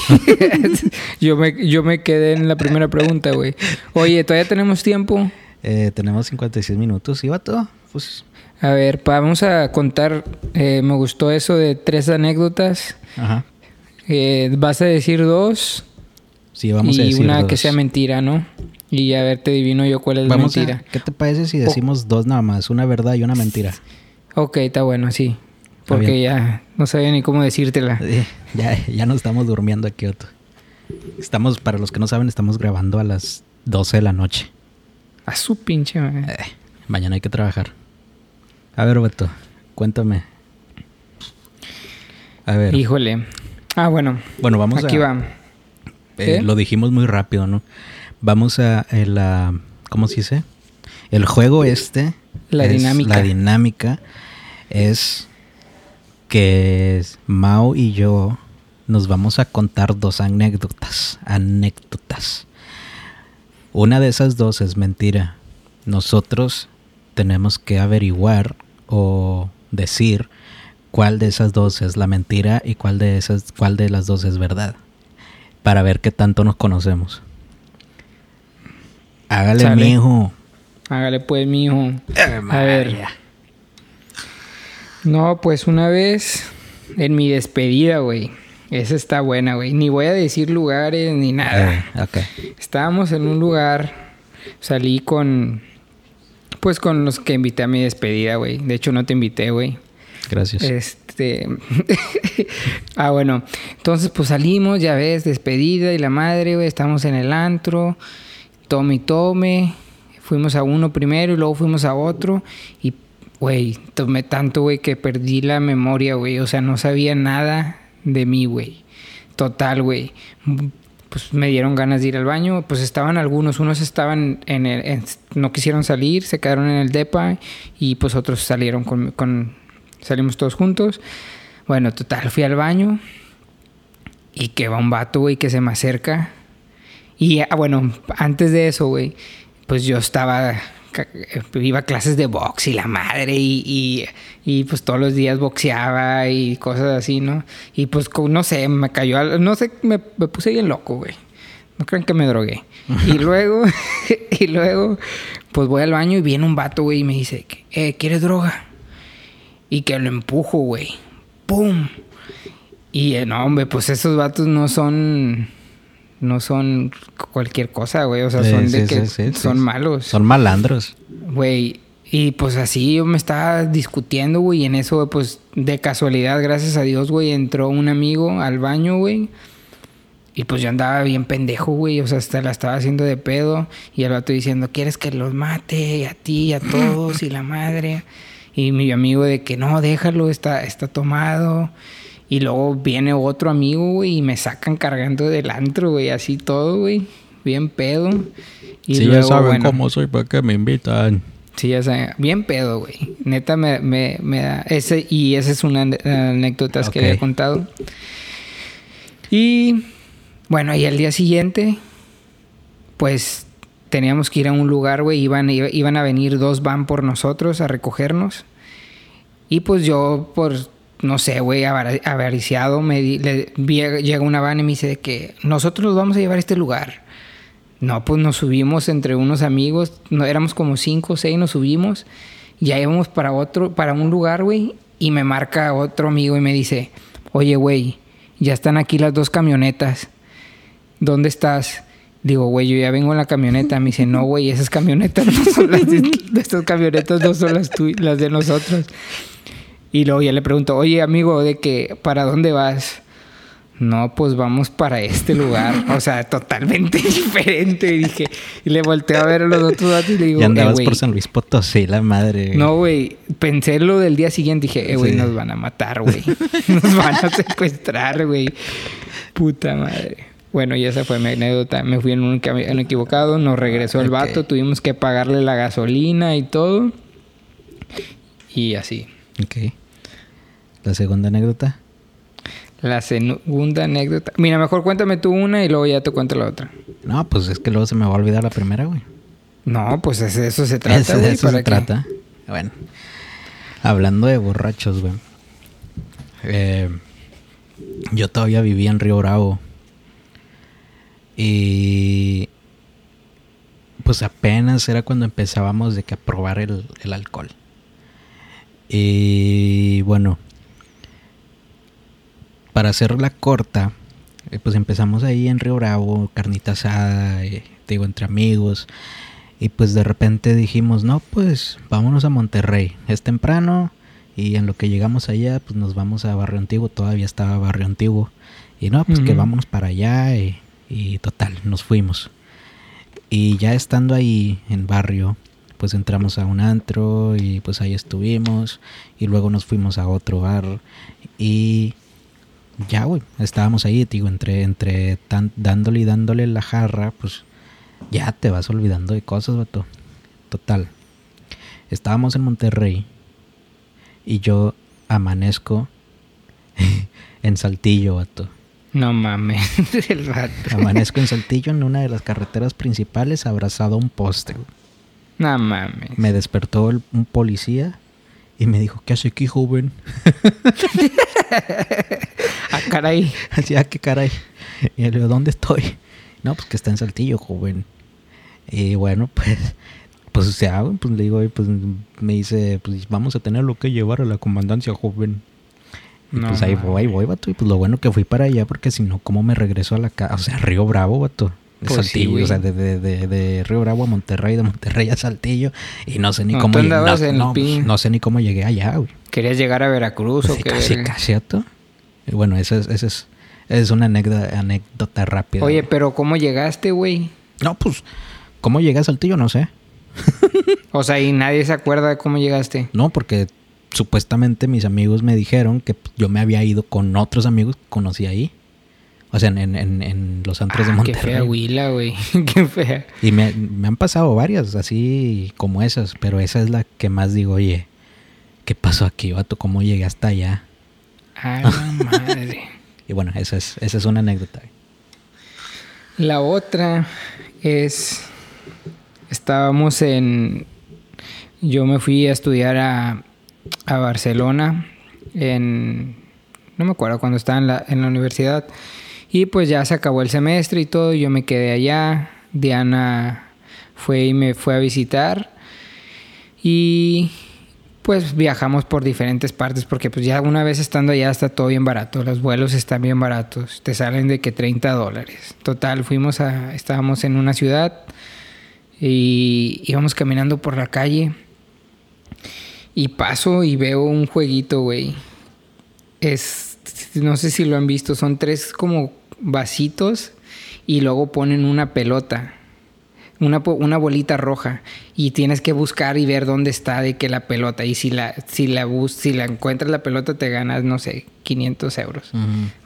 yo, me, yo me quedé en la primera pregunta, güey. Oye, ¿todavía tenemos tiempo? Eh, tenemos 56 minutos, ¿y va todo? Pues... A ver, vamos a contar. Eh, me gustó eso de tres anécdotas. Ajá. Eh, vas a decir dos. Sí, vamos y a decir una que sea mentira, ¿no? Y a ver, te adivino yo cuál es la mentira. ¿Qué te parece si decimos dos nada más? Una verdad y una mentira. Ok, está bueno, sí. Porque ya no sabía ni cómo decírtela. Ya, ya no estamos durmiendo aquí, Otto. Estamos, para los que no saben, estamos grabando a las 12 de la noche. A su pinche eh, mañana hay que trabajar. A ver, Beto, cuéntame. A ver. Híjole. Ah, bueno. Bueno, vamos Aquí va. Eh, lo dijimos muy rápido, ¿no? Vamos a la... ¿Cómo se dice? El juego este... La dinámica. La dinámica es que Mao y yo nos vamos a contar dos anécdotas. Anécdotas. Una de esas dos es mentira. Nosotros tenemos que averiguar o decir cuál de esas dos es la mentira y cuál de esas cuál de las dos es verdad para ver qué tanto nos conocemos. Hágale, mijo. Hágale pues, mijo. A ver. No, pues una vez en mi despedida, güey. Esa está buena, güey. Ni voy a decir lugares ni nada. Eh, Estábamos en un lugar. Salí con. Pues con los que invité a mi despedida, güey. De hecho, no te invité, güey. Gracias. Este. ah, bueno. Entonces, pues salimos, ya ves, despedida y la madre, güey. Estamos en el antro. Tome y tome. Fuimos a uno primero y luego fuimos a otro. Y Güey, tomé tanto, güey, que perdí la memoria, güey. O sea, no sabía nada de mí, güey. Total, güey. Pues me dieron ganas de ir al baño. Pues estaban algunos. Unos estaban en el... no quisieron salir, se quedaron en el DEPA. Y pues otros salieron con... con salimos todos juntos. Bueno, total, fui al baño. Y que va un vato, güey, que se me acerca. Y ah, bueno, antes de eso, güey, pues yo estaba iba a clases de box y la madre y, y, pues todos los días boxeaba y cosas así, ¿no? Y pues no sé, me cayó, no sé, me, puse bien loco, güey. No crean que me drogué. y luego, y luego, pues voy al baño y viene un vato, güey, y me dice, eh, ¿quieres droga? Y que lo empujo, güey. ¡Pum! Y eh, no, hombre, pues esos vatos no son no son cualquier cosa, güey. O sea, son de que son malos. Son malandros. Güey. Y pues así yo me estaba discutiendo, güey. Y en eso, pues de casualidad, gracias a Dios, güey, entró un amigo al baño, güey. Y pues yo andaba bien pendejo, güey. O sea, hasta la estaba haciendo de pedo. Y el vato diciendo, ¿quieres que los mate? A ti, a todos, y la madre. Y mi amigo de que no, déjalo, está, está tomado. Y luego viene otro amigo, güey, y me sacan cargando del antro, güey, así todo, güey. Bien pedo. Y sí, ya saben cómo soy, ¿para qué me invitan? Sí, ya saben. Bien pedo, güey. Neta me, me, me, da... Ese, y esa es una anécdota que había contado. Y... Bueno, y al día siguiente... Pues... Teníamos que ir a un lugar, güey. Iban, iban a venir dos van por nosotros a recogernos. Y pues yo, por no sé, güey, avariciado, me llega una van y me dice que nosotros nos vamos a llevar a este lugar. No, pues nos subimos entre unos amigos, no, éramos como cinco o seis, nos subimos, ya íbamos para otro, para un lugar, güey, y me marca otro amigo y me dice, oye, güey, ya están aquí las dos camionetas, ¿dónde estás? Digo, güey, yo ya vengo en la camioneta. Me dice, no, güey, esas camionetas no son las de, estas camionetas no son las, las de nosotros. Y luego ya le pregunto, oye amigo, ¿de qué? ¿Para dónde vas? no, pues vamos para este lugar. O sea, totalmente diferente. Y dije, y le volteé a ver a los otros datos y le digo, Y andabas "Eh, por güey". San Luis Potosí, la madre. No, güey. Pensé lo del día siguiente. Dije, eh, güey, Sí. nos van a matar, güey. nos van a secuestrar, güey. Puta madre. Bueno, y esa fue mi anécdota. Me fui en un camino equivocado. Nos regresó el vato. Tuvimos que pagarle la gasolina y todo. Y así. Ok. La segunda anécdota. La segunda anécdota. Mira, mejor cuéntame tú una y luego ya te cuento la otra. No, pues es que luego se me va a olvidar la primera, güey. No, pues es- de eso se trata, Eso- de eso ¿para se qué? trata. Bueno, hablando de borrachos, güey. Eh, yo todavía vivía en Río Bravo. Y pues apenas era cuando empezábamos de que a probar el, el alcohol. Y bueno, para hacerla corta, eh, pues empezamos ahí en Río Bravo, carnita asada, eh, digo, entre amigos. Y pues de repente dijimos, no, pues vámonos a Monterrey. Es temprano y en lo que llegamos allá, pues nos vamos a Barrio Antiguo. Todavía estaba Barrio Antiguo. Y no, pues que vámonos para allá y, y total, nos fuimos. Y ya estando ahí en Barrio, pues entramos a un antro y pues ahí estuvimos. Y luego nos fuimos a otro bar. Y ya, güey, estábamos ahí, digo, entre, entre tan- dándole y dándole la jarra, pues ya te vas olvidando de cosas, vato. Total. Estábamos en Monterrey y yo amanezco en Saltillo, vato. No mames. el vato. Amanezco en Saltillo en una de las carreteras principales abrazado a un poste. No mames. Me despertó el- un policía y me dijo, ¿qué hace aquí, joven? Caray. Así, ah, qué caray. Y le digo, ¿dónde estoy? No, pues que está en Saltillo, joven. Y bueno, pues, pues o sea, pues le digo, "Oye, pues me dice, pues vamos a tenerlo que llevar a la comandancia, joven. Y No pues ahí voy, ahí voy, vato. Y pues lo bueno que fui para allá, porque si no, ¿cómo me regreso a la casa? O sea, Río Bravo, vato. De Pues sí, Saltillo, güey. o sea, de, de, de, de Río Bravo a Monterrey, de Monterrey a Saltillo. Y no sé ni No, cómo tú llegué. No, no, pues, no sé ni cómo llegué allá, güey. ¿Querías llegar a Veracruz Pues o sí, qué? casi, casi, ¿cierto? Y bueno, esa es, esa es, esa es una anécdota, anécdota rápida. Oye, pero ¿cómo llegaste, güey? No, pues, ¿cómo llegué a Saltillo? No sé. O sea, y nadie se acuerda de cómo llegaste. No, porque supuestamente mis amigos me dijeron que yo me había ido con otros amigos que conocí ahí. O sea, en, en, en- los antros de Ah, qué Monterrey. fea huila, güey. qué fea. Y me, me han pasado varias así como esas, pero esa es la que más digo, oye, ¿qué pasó aquí, vato? ¿Cómo llegué hasta allá? A la madre. Y bueno, esa es, esa es una anécdota. La otra es. Estábamos en. Yo me fui a estudiar a, a Barcelona. En. No me acuerdo cuando estaba en la, en la universidad. Y pues ya se acabó el semestre y todo. Yo me quedé allá. Diana fue y me fue a visitar. Y pues viajamos por diferentes partes porque pues ya una vez estando allá está todo bien barato, los vuelos están bien baratos, te salen de que 30 dólares. Total, fuimos a, estábamos en una ciudad y íbamos caminando por la calle y paso y veo un jueguito, güey. Es, no sé si lo han visto, son tres como vasitos y luego ponen una pelota una, una bolita roja y tienes que buscar y ver dónde está de que la pelota. Y si la si la bus si la encuentras la pelota te ganas no sé 500 euros.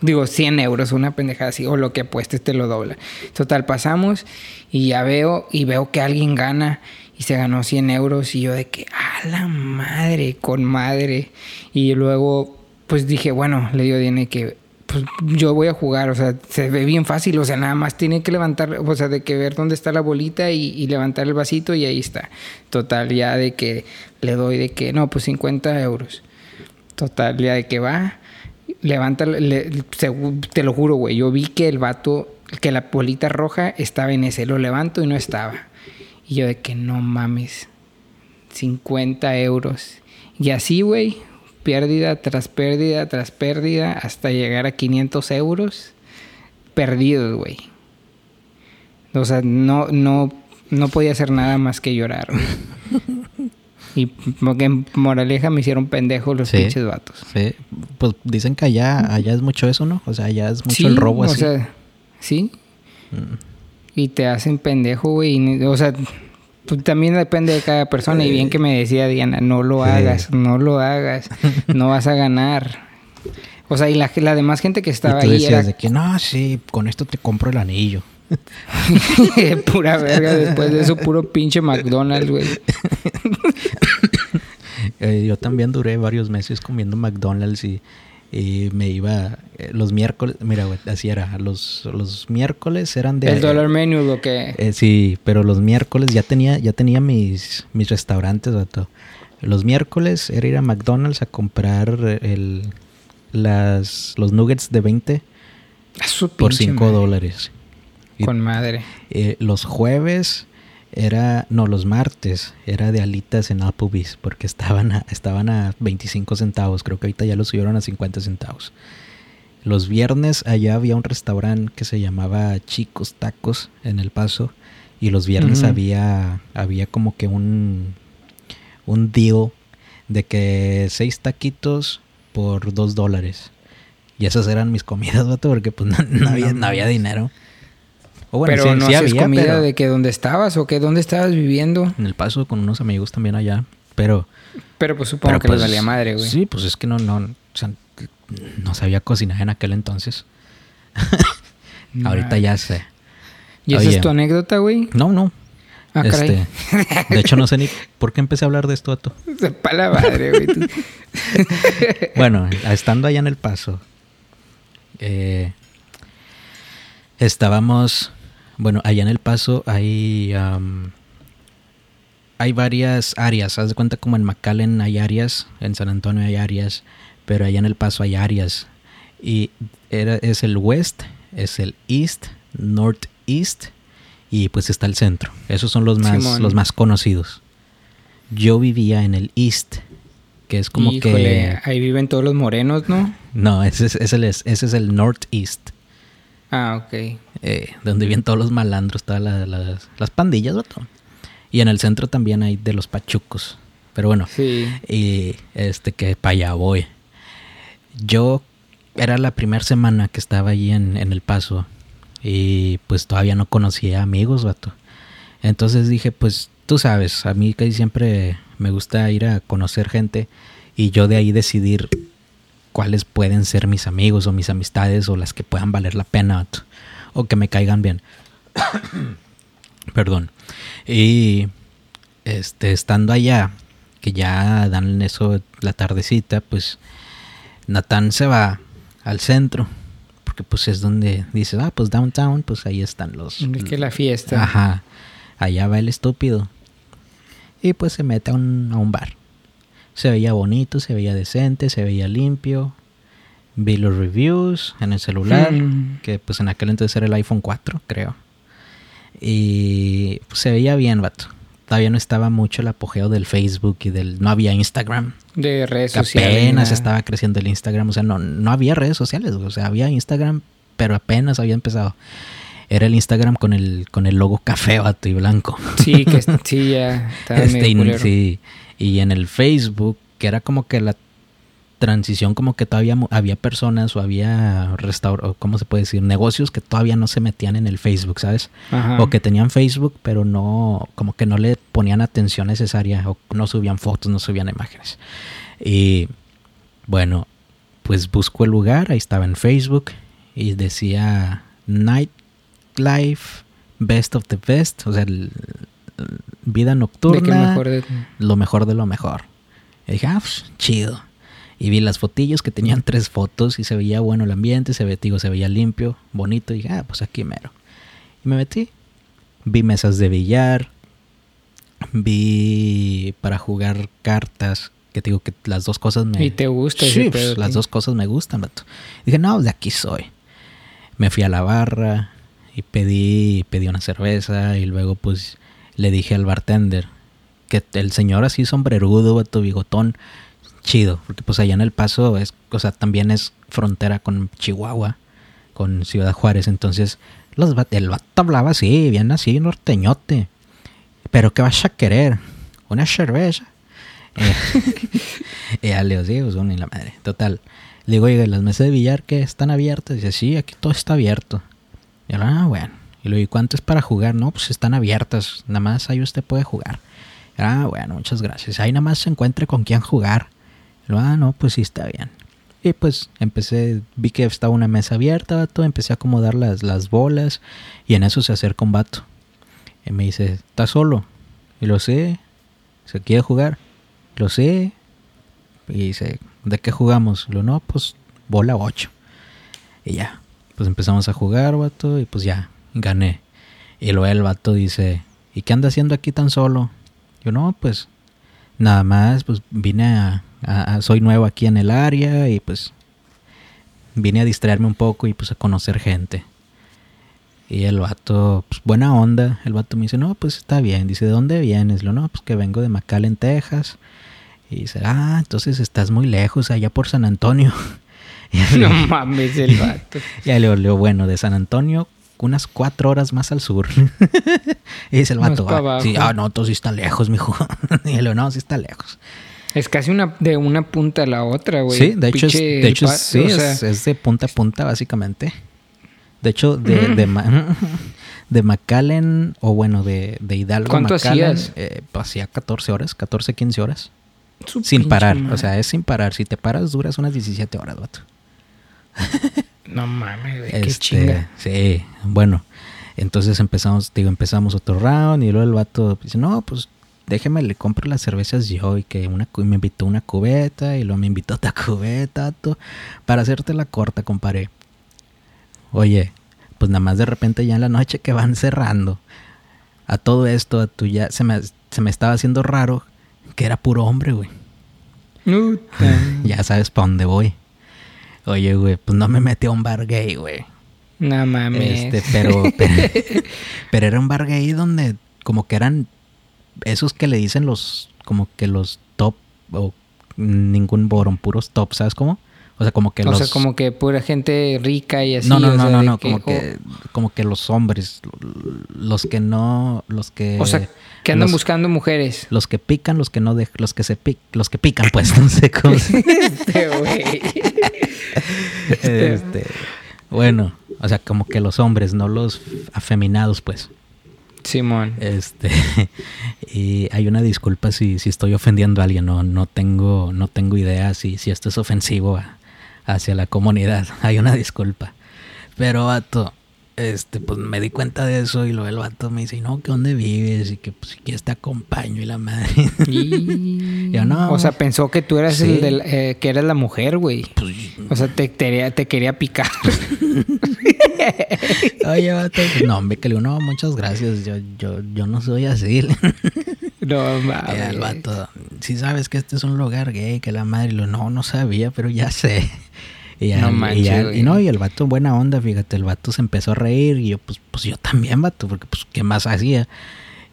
Digo 100 euros una pendejada así o lo que apuestes te lo dobla. Total pasamos y ya veo y veo que alguien gana y se ganó 100 euros y yo de que a la madre con madre y luego pues dije bueno le digo a Diana que pues yo voy a jugar, o sea, se ve bien fácil, o sea, nada más tiene que levantar, o sea, de que ver dónde está la bolita y, levantar el vasito y ahí está. Total, ya de que le doy de que, no, pues 50 euros. Total, ya de que va, levanta, te lo juro, güey, yo vi que el vato, que la bolita roja estaba en ese, lo levanto y no estaba. Y yo de que no mames, 50 euros. Y así, güey, pérdida tras pérdida tras pérdida hasta llegar a 500 euros perdidos, güey. O sea, no, no, no podía hacer nada más que llorar. Y porque en moraleja me hicieron pendejo los Sí. pinches vatos. Sí, pues dicen que allá, allá es mucho eso, ¿no? O sea, allá es mucho Sí, el robo o así. sea, sí. Y te hacen pendejo, güey. O sea, también depende de cada persona. Y bien que me decía Diana, no lo Sí. hagas, no lo hagas. no vas a ganar. O sea, y la, la demás gente que y estaba tú ahí decías era de que, no, sí, con esto te compro el anillo. pura verga. Después de eso, puro pinche McDonald's, güey. Eh, yo también duré varios meses comiendo McDonald's y, y me iba eh, los miércoles, mira, güey, así era, los, los miércoles eran de... El dollar menu, lo que... Eh, sí, pero los miércoles ya tenía, ya tenía mis, mis restaurantes, vato. Los miércoles era ir a McDonald's a comprar el, las, los nuggets de 20 a su por pinche 5 madre. dólares. Con madre. eh, los jueves era, no, los martes era de alitas en Applebee's porque estaban a, estaban a 25 centavos. Creo que ahorita ya los subieron a 50 centavos. Los viernes allá había un restaurante que se llamaba Chicos Tacos en El Paso. Y los viernes había, había como que un, un deal de que seis taquitos por dos dólares. Y esas eran mis comidas, vato, porque pues no, no había, no había dinero. O bueno, pero sí, no sí había, comida pero de que dónde estabas o que dónde estabas viviendo. en El Paso con unos amigos también allá. Pero Pero pues supongo pero, que pues, les valía madre, güey. Sí, pues es que no, no, o sea, no sabía cocinar en aquel entonces. Ahorita ya sé. ¿Y esa es tu anécdota, güey? No, no. Ah, caray. Este, de hecho, no sé ni por qué empecé a hablar de esto, vato. Sepa la madre, güey. Bueno, estando allá en El Paso, eh, estábamos, bueno, allá en El Paso hay, am, hay varias áreas, haz de cuenta como en McAllen hay áreas, en San Antonio hay áreas, pero allá en El Paso hay áreas. Y era, es el West, es el East, Northeast y pues está el centro. Esos son los más, Simón. los más conocidos. Yo vivía en el East, que es como Híjole, que... ahí viven todos los morenos, ¿no? No, ese es, ese es, ese es el Northeast. Ah, ok. Eh, donde viven todos los malandros, todas la- las, las pandillas, vato. Y en el centro también hay de los pachucos. Pero bueno, Sí. y este que para allá voy. Yo era la primera semana que estaba allí en, en El Paso. Y pues todavía no conocía amigos, vato. Entonces dije, pues tú sabes, a mí casi siempre me gusta ir a conocer gente. Y yo de ahí decidir cuáles pueden ser mis amigos o mis amistades o las que puedan valer la pena vato, o que me caigan bien. Perdón. Y este estando allá, que ya dan eso la tardecita, pues Natán se va al centro, porque pues es donde dice, ah, pues downtown, pues ahí están los... Es que la fiesta. Ajá. Allá va el estúpido. Y pues se mete a un, a un bar. Se veía bonito, se veía decente, se veía limpio. Vi los reviews en el celular, Mm. que pues en aquel entonces era el iPhone 4, creo. Y pues, se veía bien, vato. Todavía no estaba mucho el apogeo del Facebook y del... No había Instagram. De redes Que sociales. apenas estaba creciendo el Instagram. O sea, no, no había redes sociales. O sea, había Instagram, pero apenas había empezado. Era el Instagram con el, con el logo café, vato, y blanco. Sí, que sí, ya Este, y, sí, y en el Facebook, que era como que la transición, como que todavía había personas o había restaurantes, ¿cómo se puede decir? Negocios que todavía no se metían en el Facebook, ¿sabes? Ajá. O que tenían Facebook, pero no, como que no le ponían atención necesaria, o no subían fotos, no subían imágenes. Y bueno, pues busco el lugar, ahí estaba en Facebook, y decía Nightlife, Best of the Best, o sea, el- el- vida De que nocturna, mejor de... lo mejor de lo mejor. Y dije, ah, pues, chido. Y vi las fotillos que tenían tres fotos y se veía bueno el ambiente, se, ve, digo, se veía limpio, bonito. Y dije, ah, pues aquí mero. Y me metí. Vi mesas de billar. Vi para jugar cartas. Que te digo que las dos cosas me... Y te gusta Sí, pues, las dos cosas me gustan, vato. Dije, no, de aquí soy. Me fui a la barra y pedí, pedí una cerveza y luego pues le dije al bartender que el señor así sombrerudo, vato, bigotón, chido, porque pues allá en El Paso es, o sea, también es frontera con Chihuahua, con Ciudad Juárez, entonces los, el vato hablaba así, bien así, norteñote. Pero ¿qué vas a querer? ¿Una cerveza? y ya le digo, sí, pues la madre. Total. Le digo, oye, las mesas de billar que están abiertas. Dice, sí, aquí todo está abierto. Y yo, ah, bueno. Y le digo, ¿y cuánto es para jugar? No, pues están abiertas. Nada más ahí usted puede jugar. Ah, bueno, muchas gracias. Ahí nada más se encuentre con quién jugar. Y yo, ah, no, pues sí está bien. Y pues empecé, vi que estaba una mesa abierta, vato, empecé a acomodar las, las bolas y en eso se acerca un vato. Y me dice, ¿estás solo? Y lo sé, ¿se quiere jugar? Lo sé. Y dice, ¿de qué jugamos? Lo no, pues bola 8. Y ya, pues empezamos a jugar, vato, y pues ya, gané. Y luego el vato dice, ¿y qué anda haciendo aquí tan solo? Yo no, pues nada más, pues vine a, soy nuevo aquí en el área y pues vine a distraerme un poco y pues a conocer gente. Y el vato, pues buena onda, el vato me dice, no, pues está bien. Dice, ¿de dónde vienes? Lo no, pues que vengo de McAllen, Texas. Y dice, ah, entonces estás muy lejos, allá por San Antonio. no mames, el vato. ya le leo, bueno, de San Antonio, unas cuatro horas más al sur. y dice el vato, ah, sí, ah, no, entonces sí está lejos, mijo. y le no, sí está lejos. Es casi una de una punta a la otra, güey. Sí, de hecho, es, de hecho sí, es, de punta a punta, básicamente. De hecho, de, de, de McAllen, o bueno, de, de Hidalgo ¿Cuánto hacías? Eh, pues, hacía 14 horas, 14, 15 horas. sin parar, o sea, es sin parar. Si te paras, duras unas 17 horas, vato. no mames, güey, qué este, chinga. Sí, bueno. Entonces empezamos, digo, empezamos otro round y luego el vato dice, no, pues déjeme, le compro las cervezas yo y que una, me invitó una cubeta y luego me invitó otra cubeta, para hacerte la corta, compadre. Oye, pues nada más de repente ya en la noche que van cerrando, a todo esto, a tú ya se me, se me estaba haciendo raro que era puro hombre, güey. ya sabes para dónde voy. Oye, güey, pues no me metí a un bar gay, güey. No mames. Este, pero, pero, pero, era un bar gay donde como que eran esos que le dicen los, como que los top, o ningún borón, puros top, ¿sabes cómo? O sea, como que o sea, como que pura gente rica y así. No, no, no, no, como, que, como que los hombres, los que no, los que... O sea, que andan buscando mujeres. Los que pican, los que no, de, los que se pican, los que pican, pues, no sé cómo. este, güey. este, bueno, o sea, como que los hombres, no los afeminados, pues. Simón. Este, y hay una disculpa si, si estoy ofendiendo a alguien, no, no tengo, no tengo idea si, si esto es ofensivo hacia la comunidad. Hay una disculpa. Pero, vato, este, pues me di cuenta de eso y luego el vato me dice, no, ¿que dónde vives? Y que pues si quieres te acompaño y la madre. Y... Yo no. O sea, pensó que tú eras el del, eh, que eras la mujer, güey. Pues, o sea, te, te, quería picar. Oye, vato, no, hombre, que le digo, no, muchas gracias. Yo, yo, yo no soy así. no, mames. El vato, si sabes que este es un lugar gay, que la madre, lo no, no sabía, pero ya sé. Y no manches, y, no, y el vato buena onda, fíjate, el vato se empezó a reír y yo, pues, pues yo también, vato, porque pues, ¿qué más hacía?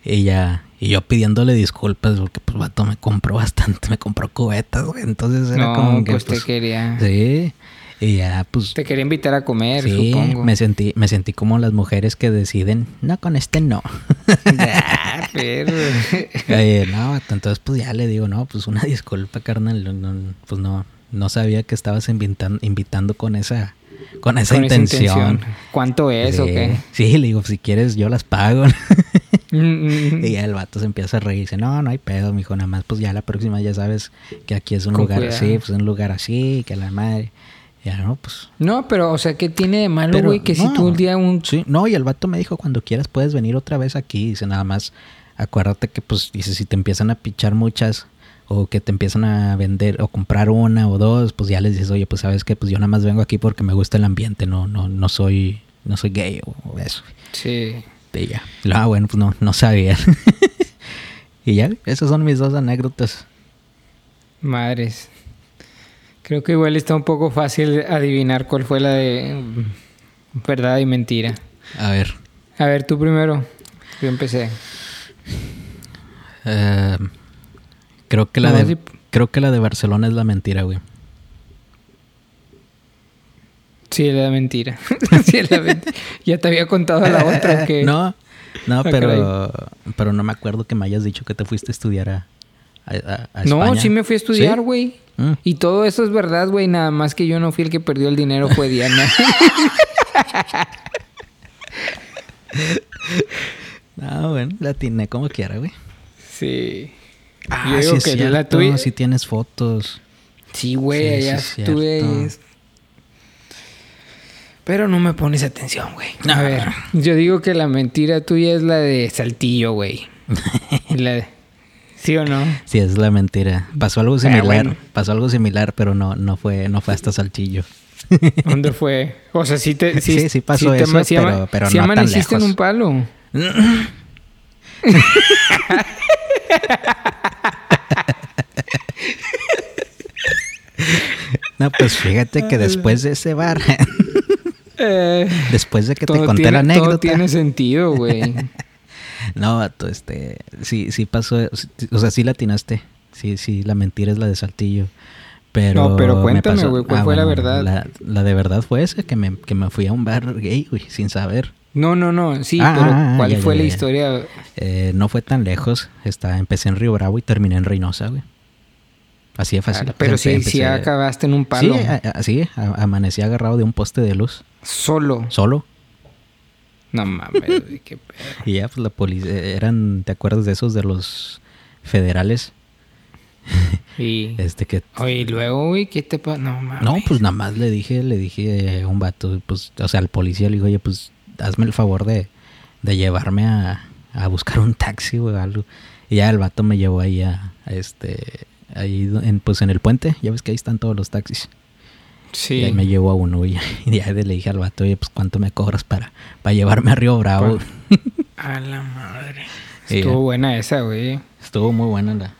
Y ya, y yo pidiéndole disculpas porque pues vato me compró bastante, me compró cubetas, güey. Entonces era como que. Pues, te pues, quería. Sí. Y ya, pues. Te quería invitar a comer, sí, supongo. Me sentí, me sentí como las mujeres que deciden, no, con este no. ah, pero. Oye, no, entonces pues ya le digo, no, pues una disculpa, carnal. pues no, no sabía que estabas invitando, invitando con esa con esa, intención. ¿Cuánto es o qué? Sí, le digo, si quieres yo las pago. Mm, mm, mm. y ya el vato se empieza a reír y dice, no, no hay pedo, mijo, nada más pues ya la próxima ya sabes que aquí es un lugar así, pues un lugar así, que la madre... Ya no, pues. No, pero, o sea, ¿qué tiene de malo, güey? Que si tú un día un. Sí, no, y el vato me dijo, cuando quieras puedes venir otra vez aquí. Dice, nada más, acuérdate que, pues, dice, si te empiezan a pichar muchas, o que te empiezan a vender o comprar una o dos, pues ya les dices, oye, pues sabes que pues yo nada más vengo aquí porque me gusta el ambiente, no, no, no soy, no soy gay o, eso. Sí. Y ya. Ah, bueno, pues no, no sabía. y ya, esas son mis dos anécdotas. Madres. Creo que igual está un poco fácil adivinar cuál fue la de mm, verdad y mentira. A ver. A ver, tú primero. Yo empecé. Eh... Creo que la de creo que la de Barcelona es la mentira, güey. Sí, es la mentira. sí, es la mentira. Ya te había contado la otra que No, no, pero pero no me acuerdo que me hayas dicho que te fuiste a estudiar a, no, sí me fui a estudiar, güey. Mm. Y todo eso es verdad, güey. Nada más que yo no fui el que perdió el dinero, fue Diana. no, bueno, la tiene como quiera, güey. Sí. Ah, yo digo que la tuya. Si tienes fotos. Sí, güey, allá estuve. Pero no me pones atención, güey. A ver, yo digo que la mentira tuya es la de Saltillo, güey. ¿Sí o no? Sí, es la mentira. Pasó algo similar, pasó algo similar, pero no, no fue, no fue hasta Saltillo. ¿Dónde fue? O sea, sí te, sí, sí, pasó eso, pero, pero no tan lejos. en un palo. no, pues fíjate que después de ese bar eh, Después de que te conté la anécdota. Todo tiene sentido, güey. no, este, sí, sí pasó, o sea, sí la atinaste. Sí, sí, la mentira es la de Saltillo. Pero no, pero cuéntame, güey, ¿cuál ah, fue la verdad? La, de verdad fue esa, que me, que me fui a un bar gay, güey, sin saber. No, no, no, sí, ah, pero ah, ¿cuál fue la historia? Eh, no fue tan lejos, está, empecé en Río Bravo y terminé en Reynosa, güey. Así de fácil. pero sí, sí acabaste en un palo. Sí, así, amanecí agarrado de un poste de luz. Solo. Solo. No mames, qué pedo. Y ya, pues la policía, eran, ¿te acuerdas de esos de los federales? Y. este que. Oye, y luego, güey, ¿qué te pasa? No mames. No, pues nada más le dije, le dije a un vato, pues, o sea, al policía le digo, oye, pues, hazme el favor de, de llevarme a, a buscar un taxi o algo. Y ya el vato me llevó ahí a, a este, ahí en, pues en el puente, ya ves que ahí están todos los taxis. Sí. Y ahí me llevó a uno y, ya le dije al vato, oye, pues cuánto me cobras para, para llevarme a Río Bravo. A la madre. Estuvo buena esa, güey. Estuvo muy buena la,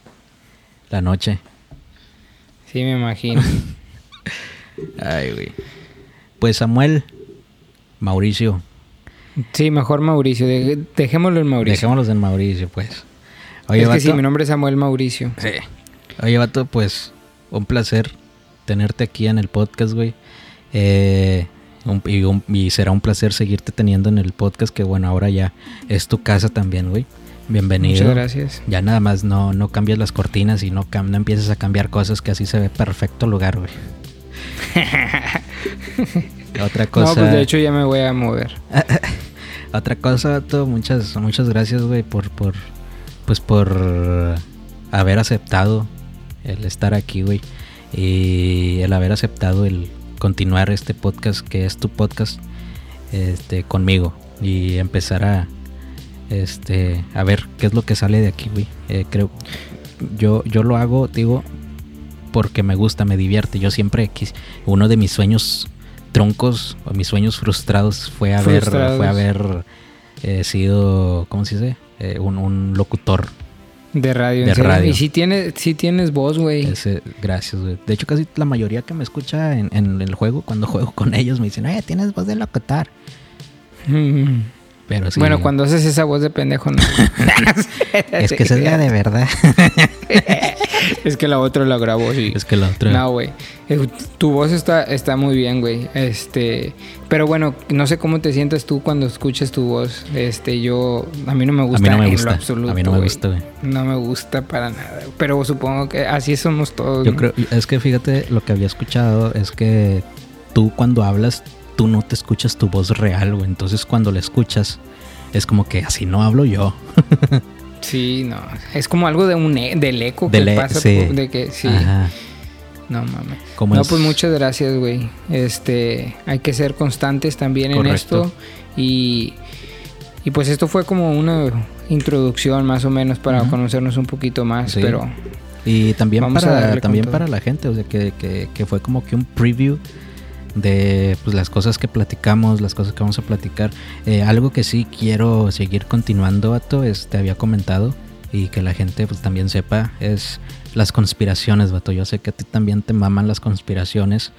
la noche. Sí, me imagino. Ay, güey. Pues Samuel, Mauricio. Sí, mejor Mauricio. dejémoslo en Mauricio. Dejémoslo en Mauricio, pues. Oye, es que sí, mi nombre es Samuel Mauricio. Sí. Oye, vato, pues un placer tenerte aquí en el podcast, güey. Eh, y, será un placer seguirte teniendo en el podcast, que bueno, ahora ya es tu casa también, güey. Bienvenido. Muchas gracias. Ya nada más no, no cambias las cortinas y no, no empiezas a cambiar cosas, que así se ve perfecto lugar, güey. Otra cosa. No, pues de hecho ya me voy a mover. Otra cosa, vato, muchas, muchas gracias, güey, por, por, pues por haber aceptado el estar aquí, güey. Y el haber aceptado el continuar este podcast, que es tu podcast, este, conmigo. Y empezar a, este, a ver qué es lo que sale de aquí, güey. Eh, creo, yo, yo lo hago, digo, porque me gusta, me divierte. Yo siempre, uno de mis sueños troncos o mis sueños frustrados fue haber, fue haber eh, sido, ¿cómo se dice? Eh, un, un locutor de radio. De radio. Y si tienes, si tienes voz, güey. Gracias, güey. De hecho, casi la mayoría que me escucha en, el juego, cuando juego con ellos, me dicen, oye, tienes voz de locutar. Pero sí. Bueno, cuando haces esa voz de pendejo, no. es que se diga de verdad. es que la otra la grabó, sí. Es que la otra. No, güey. Eh, tu voz está, está muy bien, güey. Este. Pero bueno, no sé cómo te sientas tú cuando escuchas tu voz. Este, yo. A mí no me gusta. A mí no me gusta. absoluto, a mí no me gusta, güey. No me gusta para nada. Pero supongo que así somos todos. Yo creo. Es que fíjate, lo que había escuchado es que tú cuando hablas tú no te escuchas tu voz real, güey. Entonces cuando la escuchas, es como que así no hablo yo. sí, no. Es como algo de un e, del eco que pasa de que sí. No mames. No, pues muchas gracias, güey. Este, hay que ser constantes también en esto y y pues esto fue como una introducción más o menos para conocernos un poquito más, pero y también para también para la gente, o sea, que, que, que fue como que un preview de pues, las cosas que platicamos, las cosas que vamos a platicar. Eh, algo que sí quiero seguir continuando, Vato, es, te había comentado y que la gente pues, también sepa, es las conspiraciones, Vato. Yo sé que a ti también te maman las conspiraciones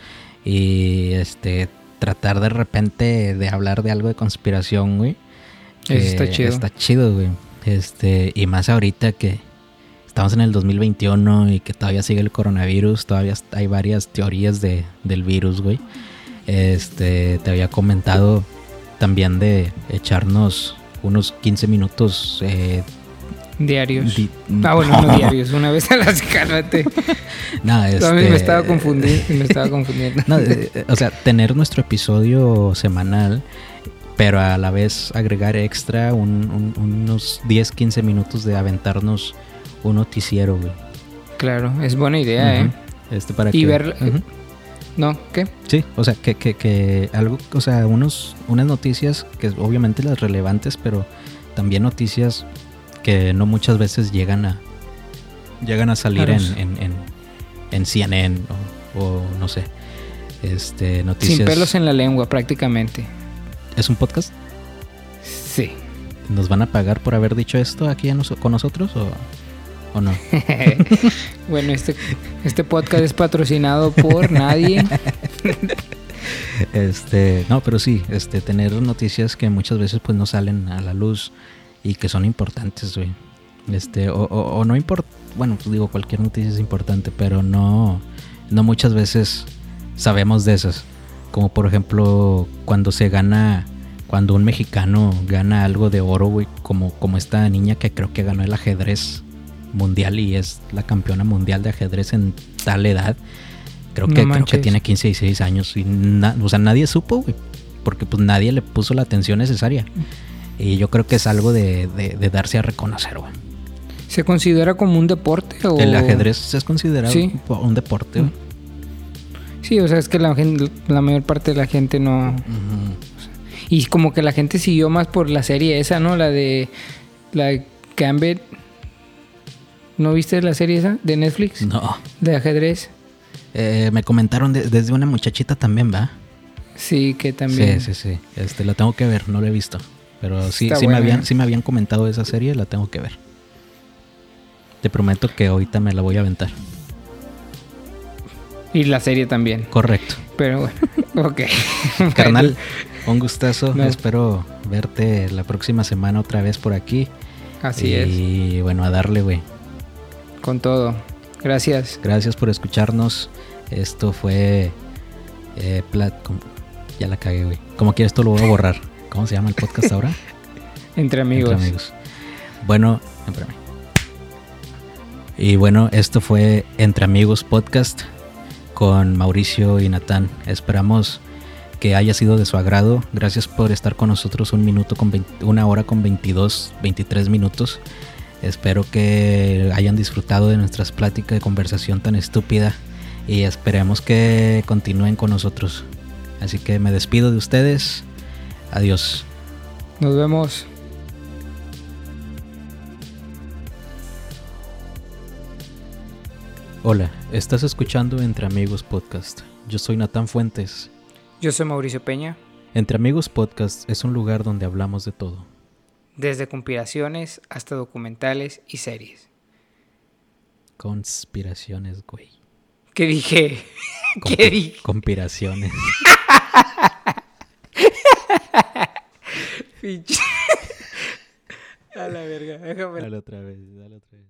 y este tratar de repente de hablar de algo de conspiración, güey. está chido. Está chido, güey. Este, y más ahorita que estamos en el 2021 y que todavía sigue el coronavirus, todavía hay varias teorías de, del virus, güey. Este, te había comentado también de echarnos unos 15 minutos eh, Diarios. Di- Ah, bueno, no diarios, una vez a las cálmate. No, este- me estaba confundiendo, me estaba confundiendo. No, eh, eh, o sea, tener nuestro episodio semanal, pero a la vez agregar extra un- un- unos 10, 15 minutos de aventarnos un noticiero, güey. Claro, es buena idea, ¿eh? Este para Y que- ver-. ¿No? ¿Qué? Sí, o sea, que, que, que algo, o sea, unos, unas noticias que obviamente las relevantes, pero también noticias que no muchas veces llegan a llegan a salir Claro. en, en, en, en CNN o, o no sé. Este, noticias. Sin pelos en la lengua, prácticamente. ¿Es un podcast? Sí. ¿Nos van a pagar por haber dicho esto aquí nos- con nosotros o, o no? bueno, este, este podcast es patrocinado por nadie. Este, no, pero sí, este, tener noticias que muchas veces pues no salen a la luz y que son importantes, güey. Este, o, o- o no importa, bueno, pues digo, cualquier noticia es importante, pero no, no muchas veces sabemos de esas. Como por ejemplo, cuando se gana, cuando un mexicano gana algo de oro, güey, como, como esta niña que creo que ganó el ajedrez mundial y es la campeona mundial de ajedrez en tal edad. Creo No que, creo que tiene 15 y 16 años y na- o sea, nadie supo, güey, porque pues nadie le puso la atención necesaria. Y yo creo que es algo de, de- de darse a reconocer, güey. ¿Se considera como un deporte o...? El ajedrez es considerado Sí. un, deporte, güey. Sí, o sea, es que la, gen- la mayor parte de la gente no... Y como que la gente siguió más por la serie esa, ¿no? La de... La de Gambit. ¿No viste la serie esa de Netflix? No. De ajedrez. Eh, me comentaron de- desde una muchachita también, ¿va? Sí, que también... Sí, sí, sí. Este, la tengo que ver, no la he visto. Pero sí, Está sí, me habían, sí me habían comentado de esa serie, la tengo que ver. Te prometo que ahorita me la voy a aventar. Y la serie también. Correcto. Pero bueno, ok. Carnal, un gustazo. No. Espero verte la próxima semana otra vez por aquí. Así es. Y bueno, a darle, güey. Con todo. Gracias. Gracias por escucharnos. Esto fue. eh, plat- ya la cagué, güey. Como quieres, esto lo voy a borrar. ¿Cómo se llama el podcast ahora? Entre amigos. Entre amigos. Bueno, espérame. Y bueno, esto fue Entre Amigos Podcast con Mauricio y Natán. Esperamos que haya sido de su agrado. Gracias por estar con nosotros un minuto con 20 una hora con 22, 23 minutos. Espero que hayan disfrutado de nuestras pláticas de conversación tan estúpida y esperemos que continúen con nosotros. Así que me despido de ustedes. Adiós. Nos vemos. Hola, estás escuchando Entre Amigos Podcast. Yo soy Natán Fuentes. Yo soy Mauricio Peña. Entre Amigos Podcast es un lugar donde hablamos de todo. Desde conspiraciones hasta documentales y series. Conspiraciones, güey. ¿Qué dije? ¿Qué dije? Conspiraciones. A la verga, déjame. Dale otra vez, dale otra vez.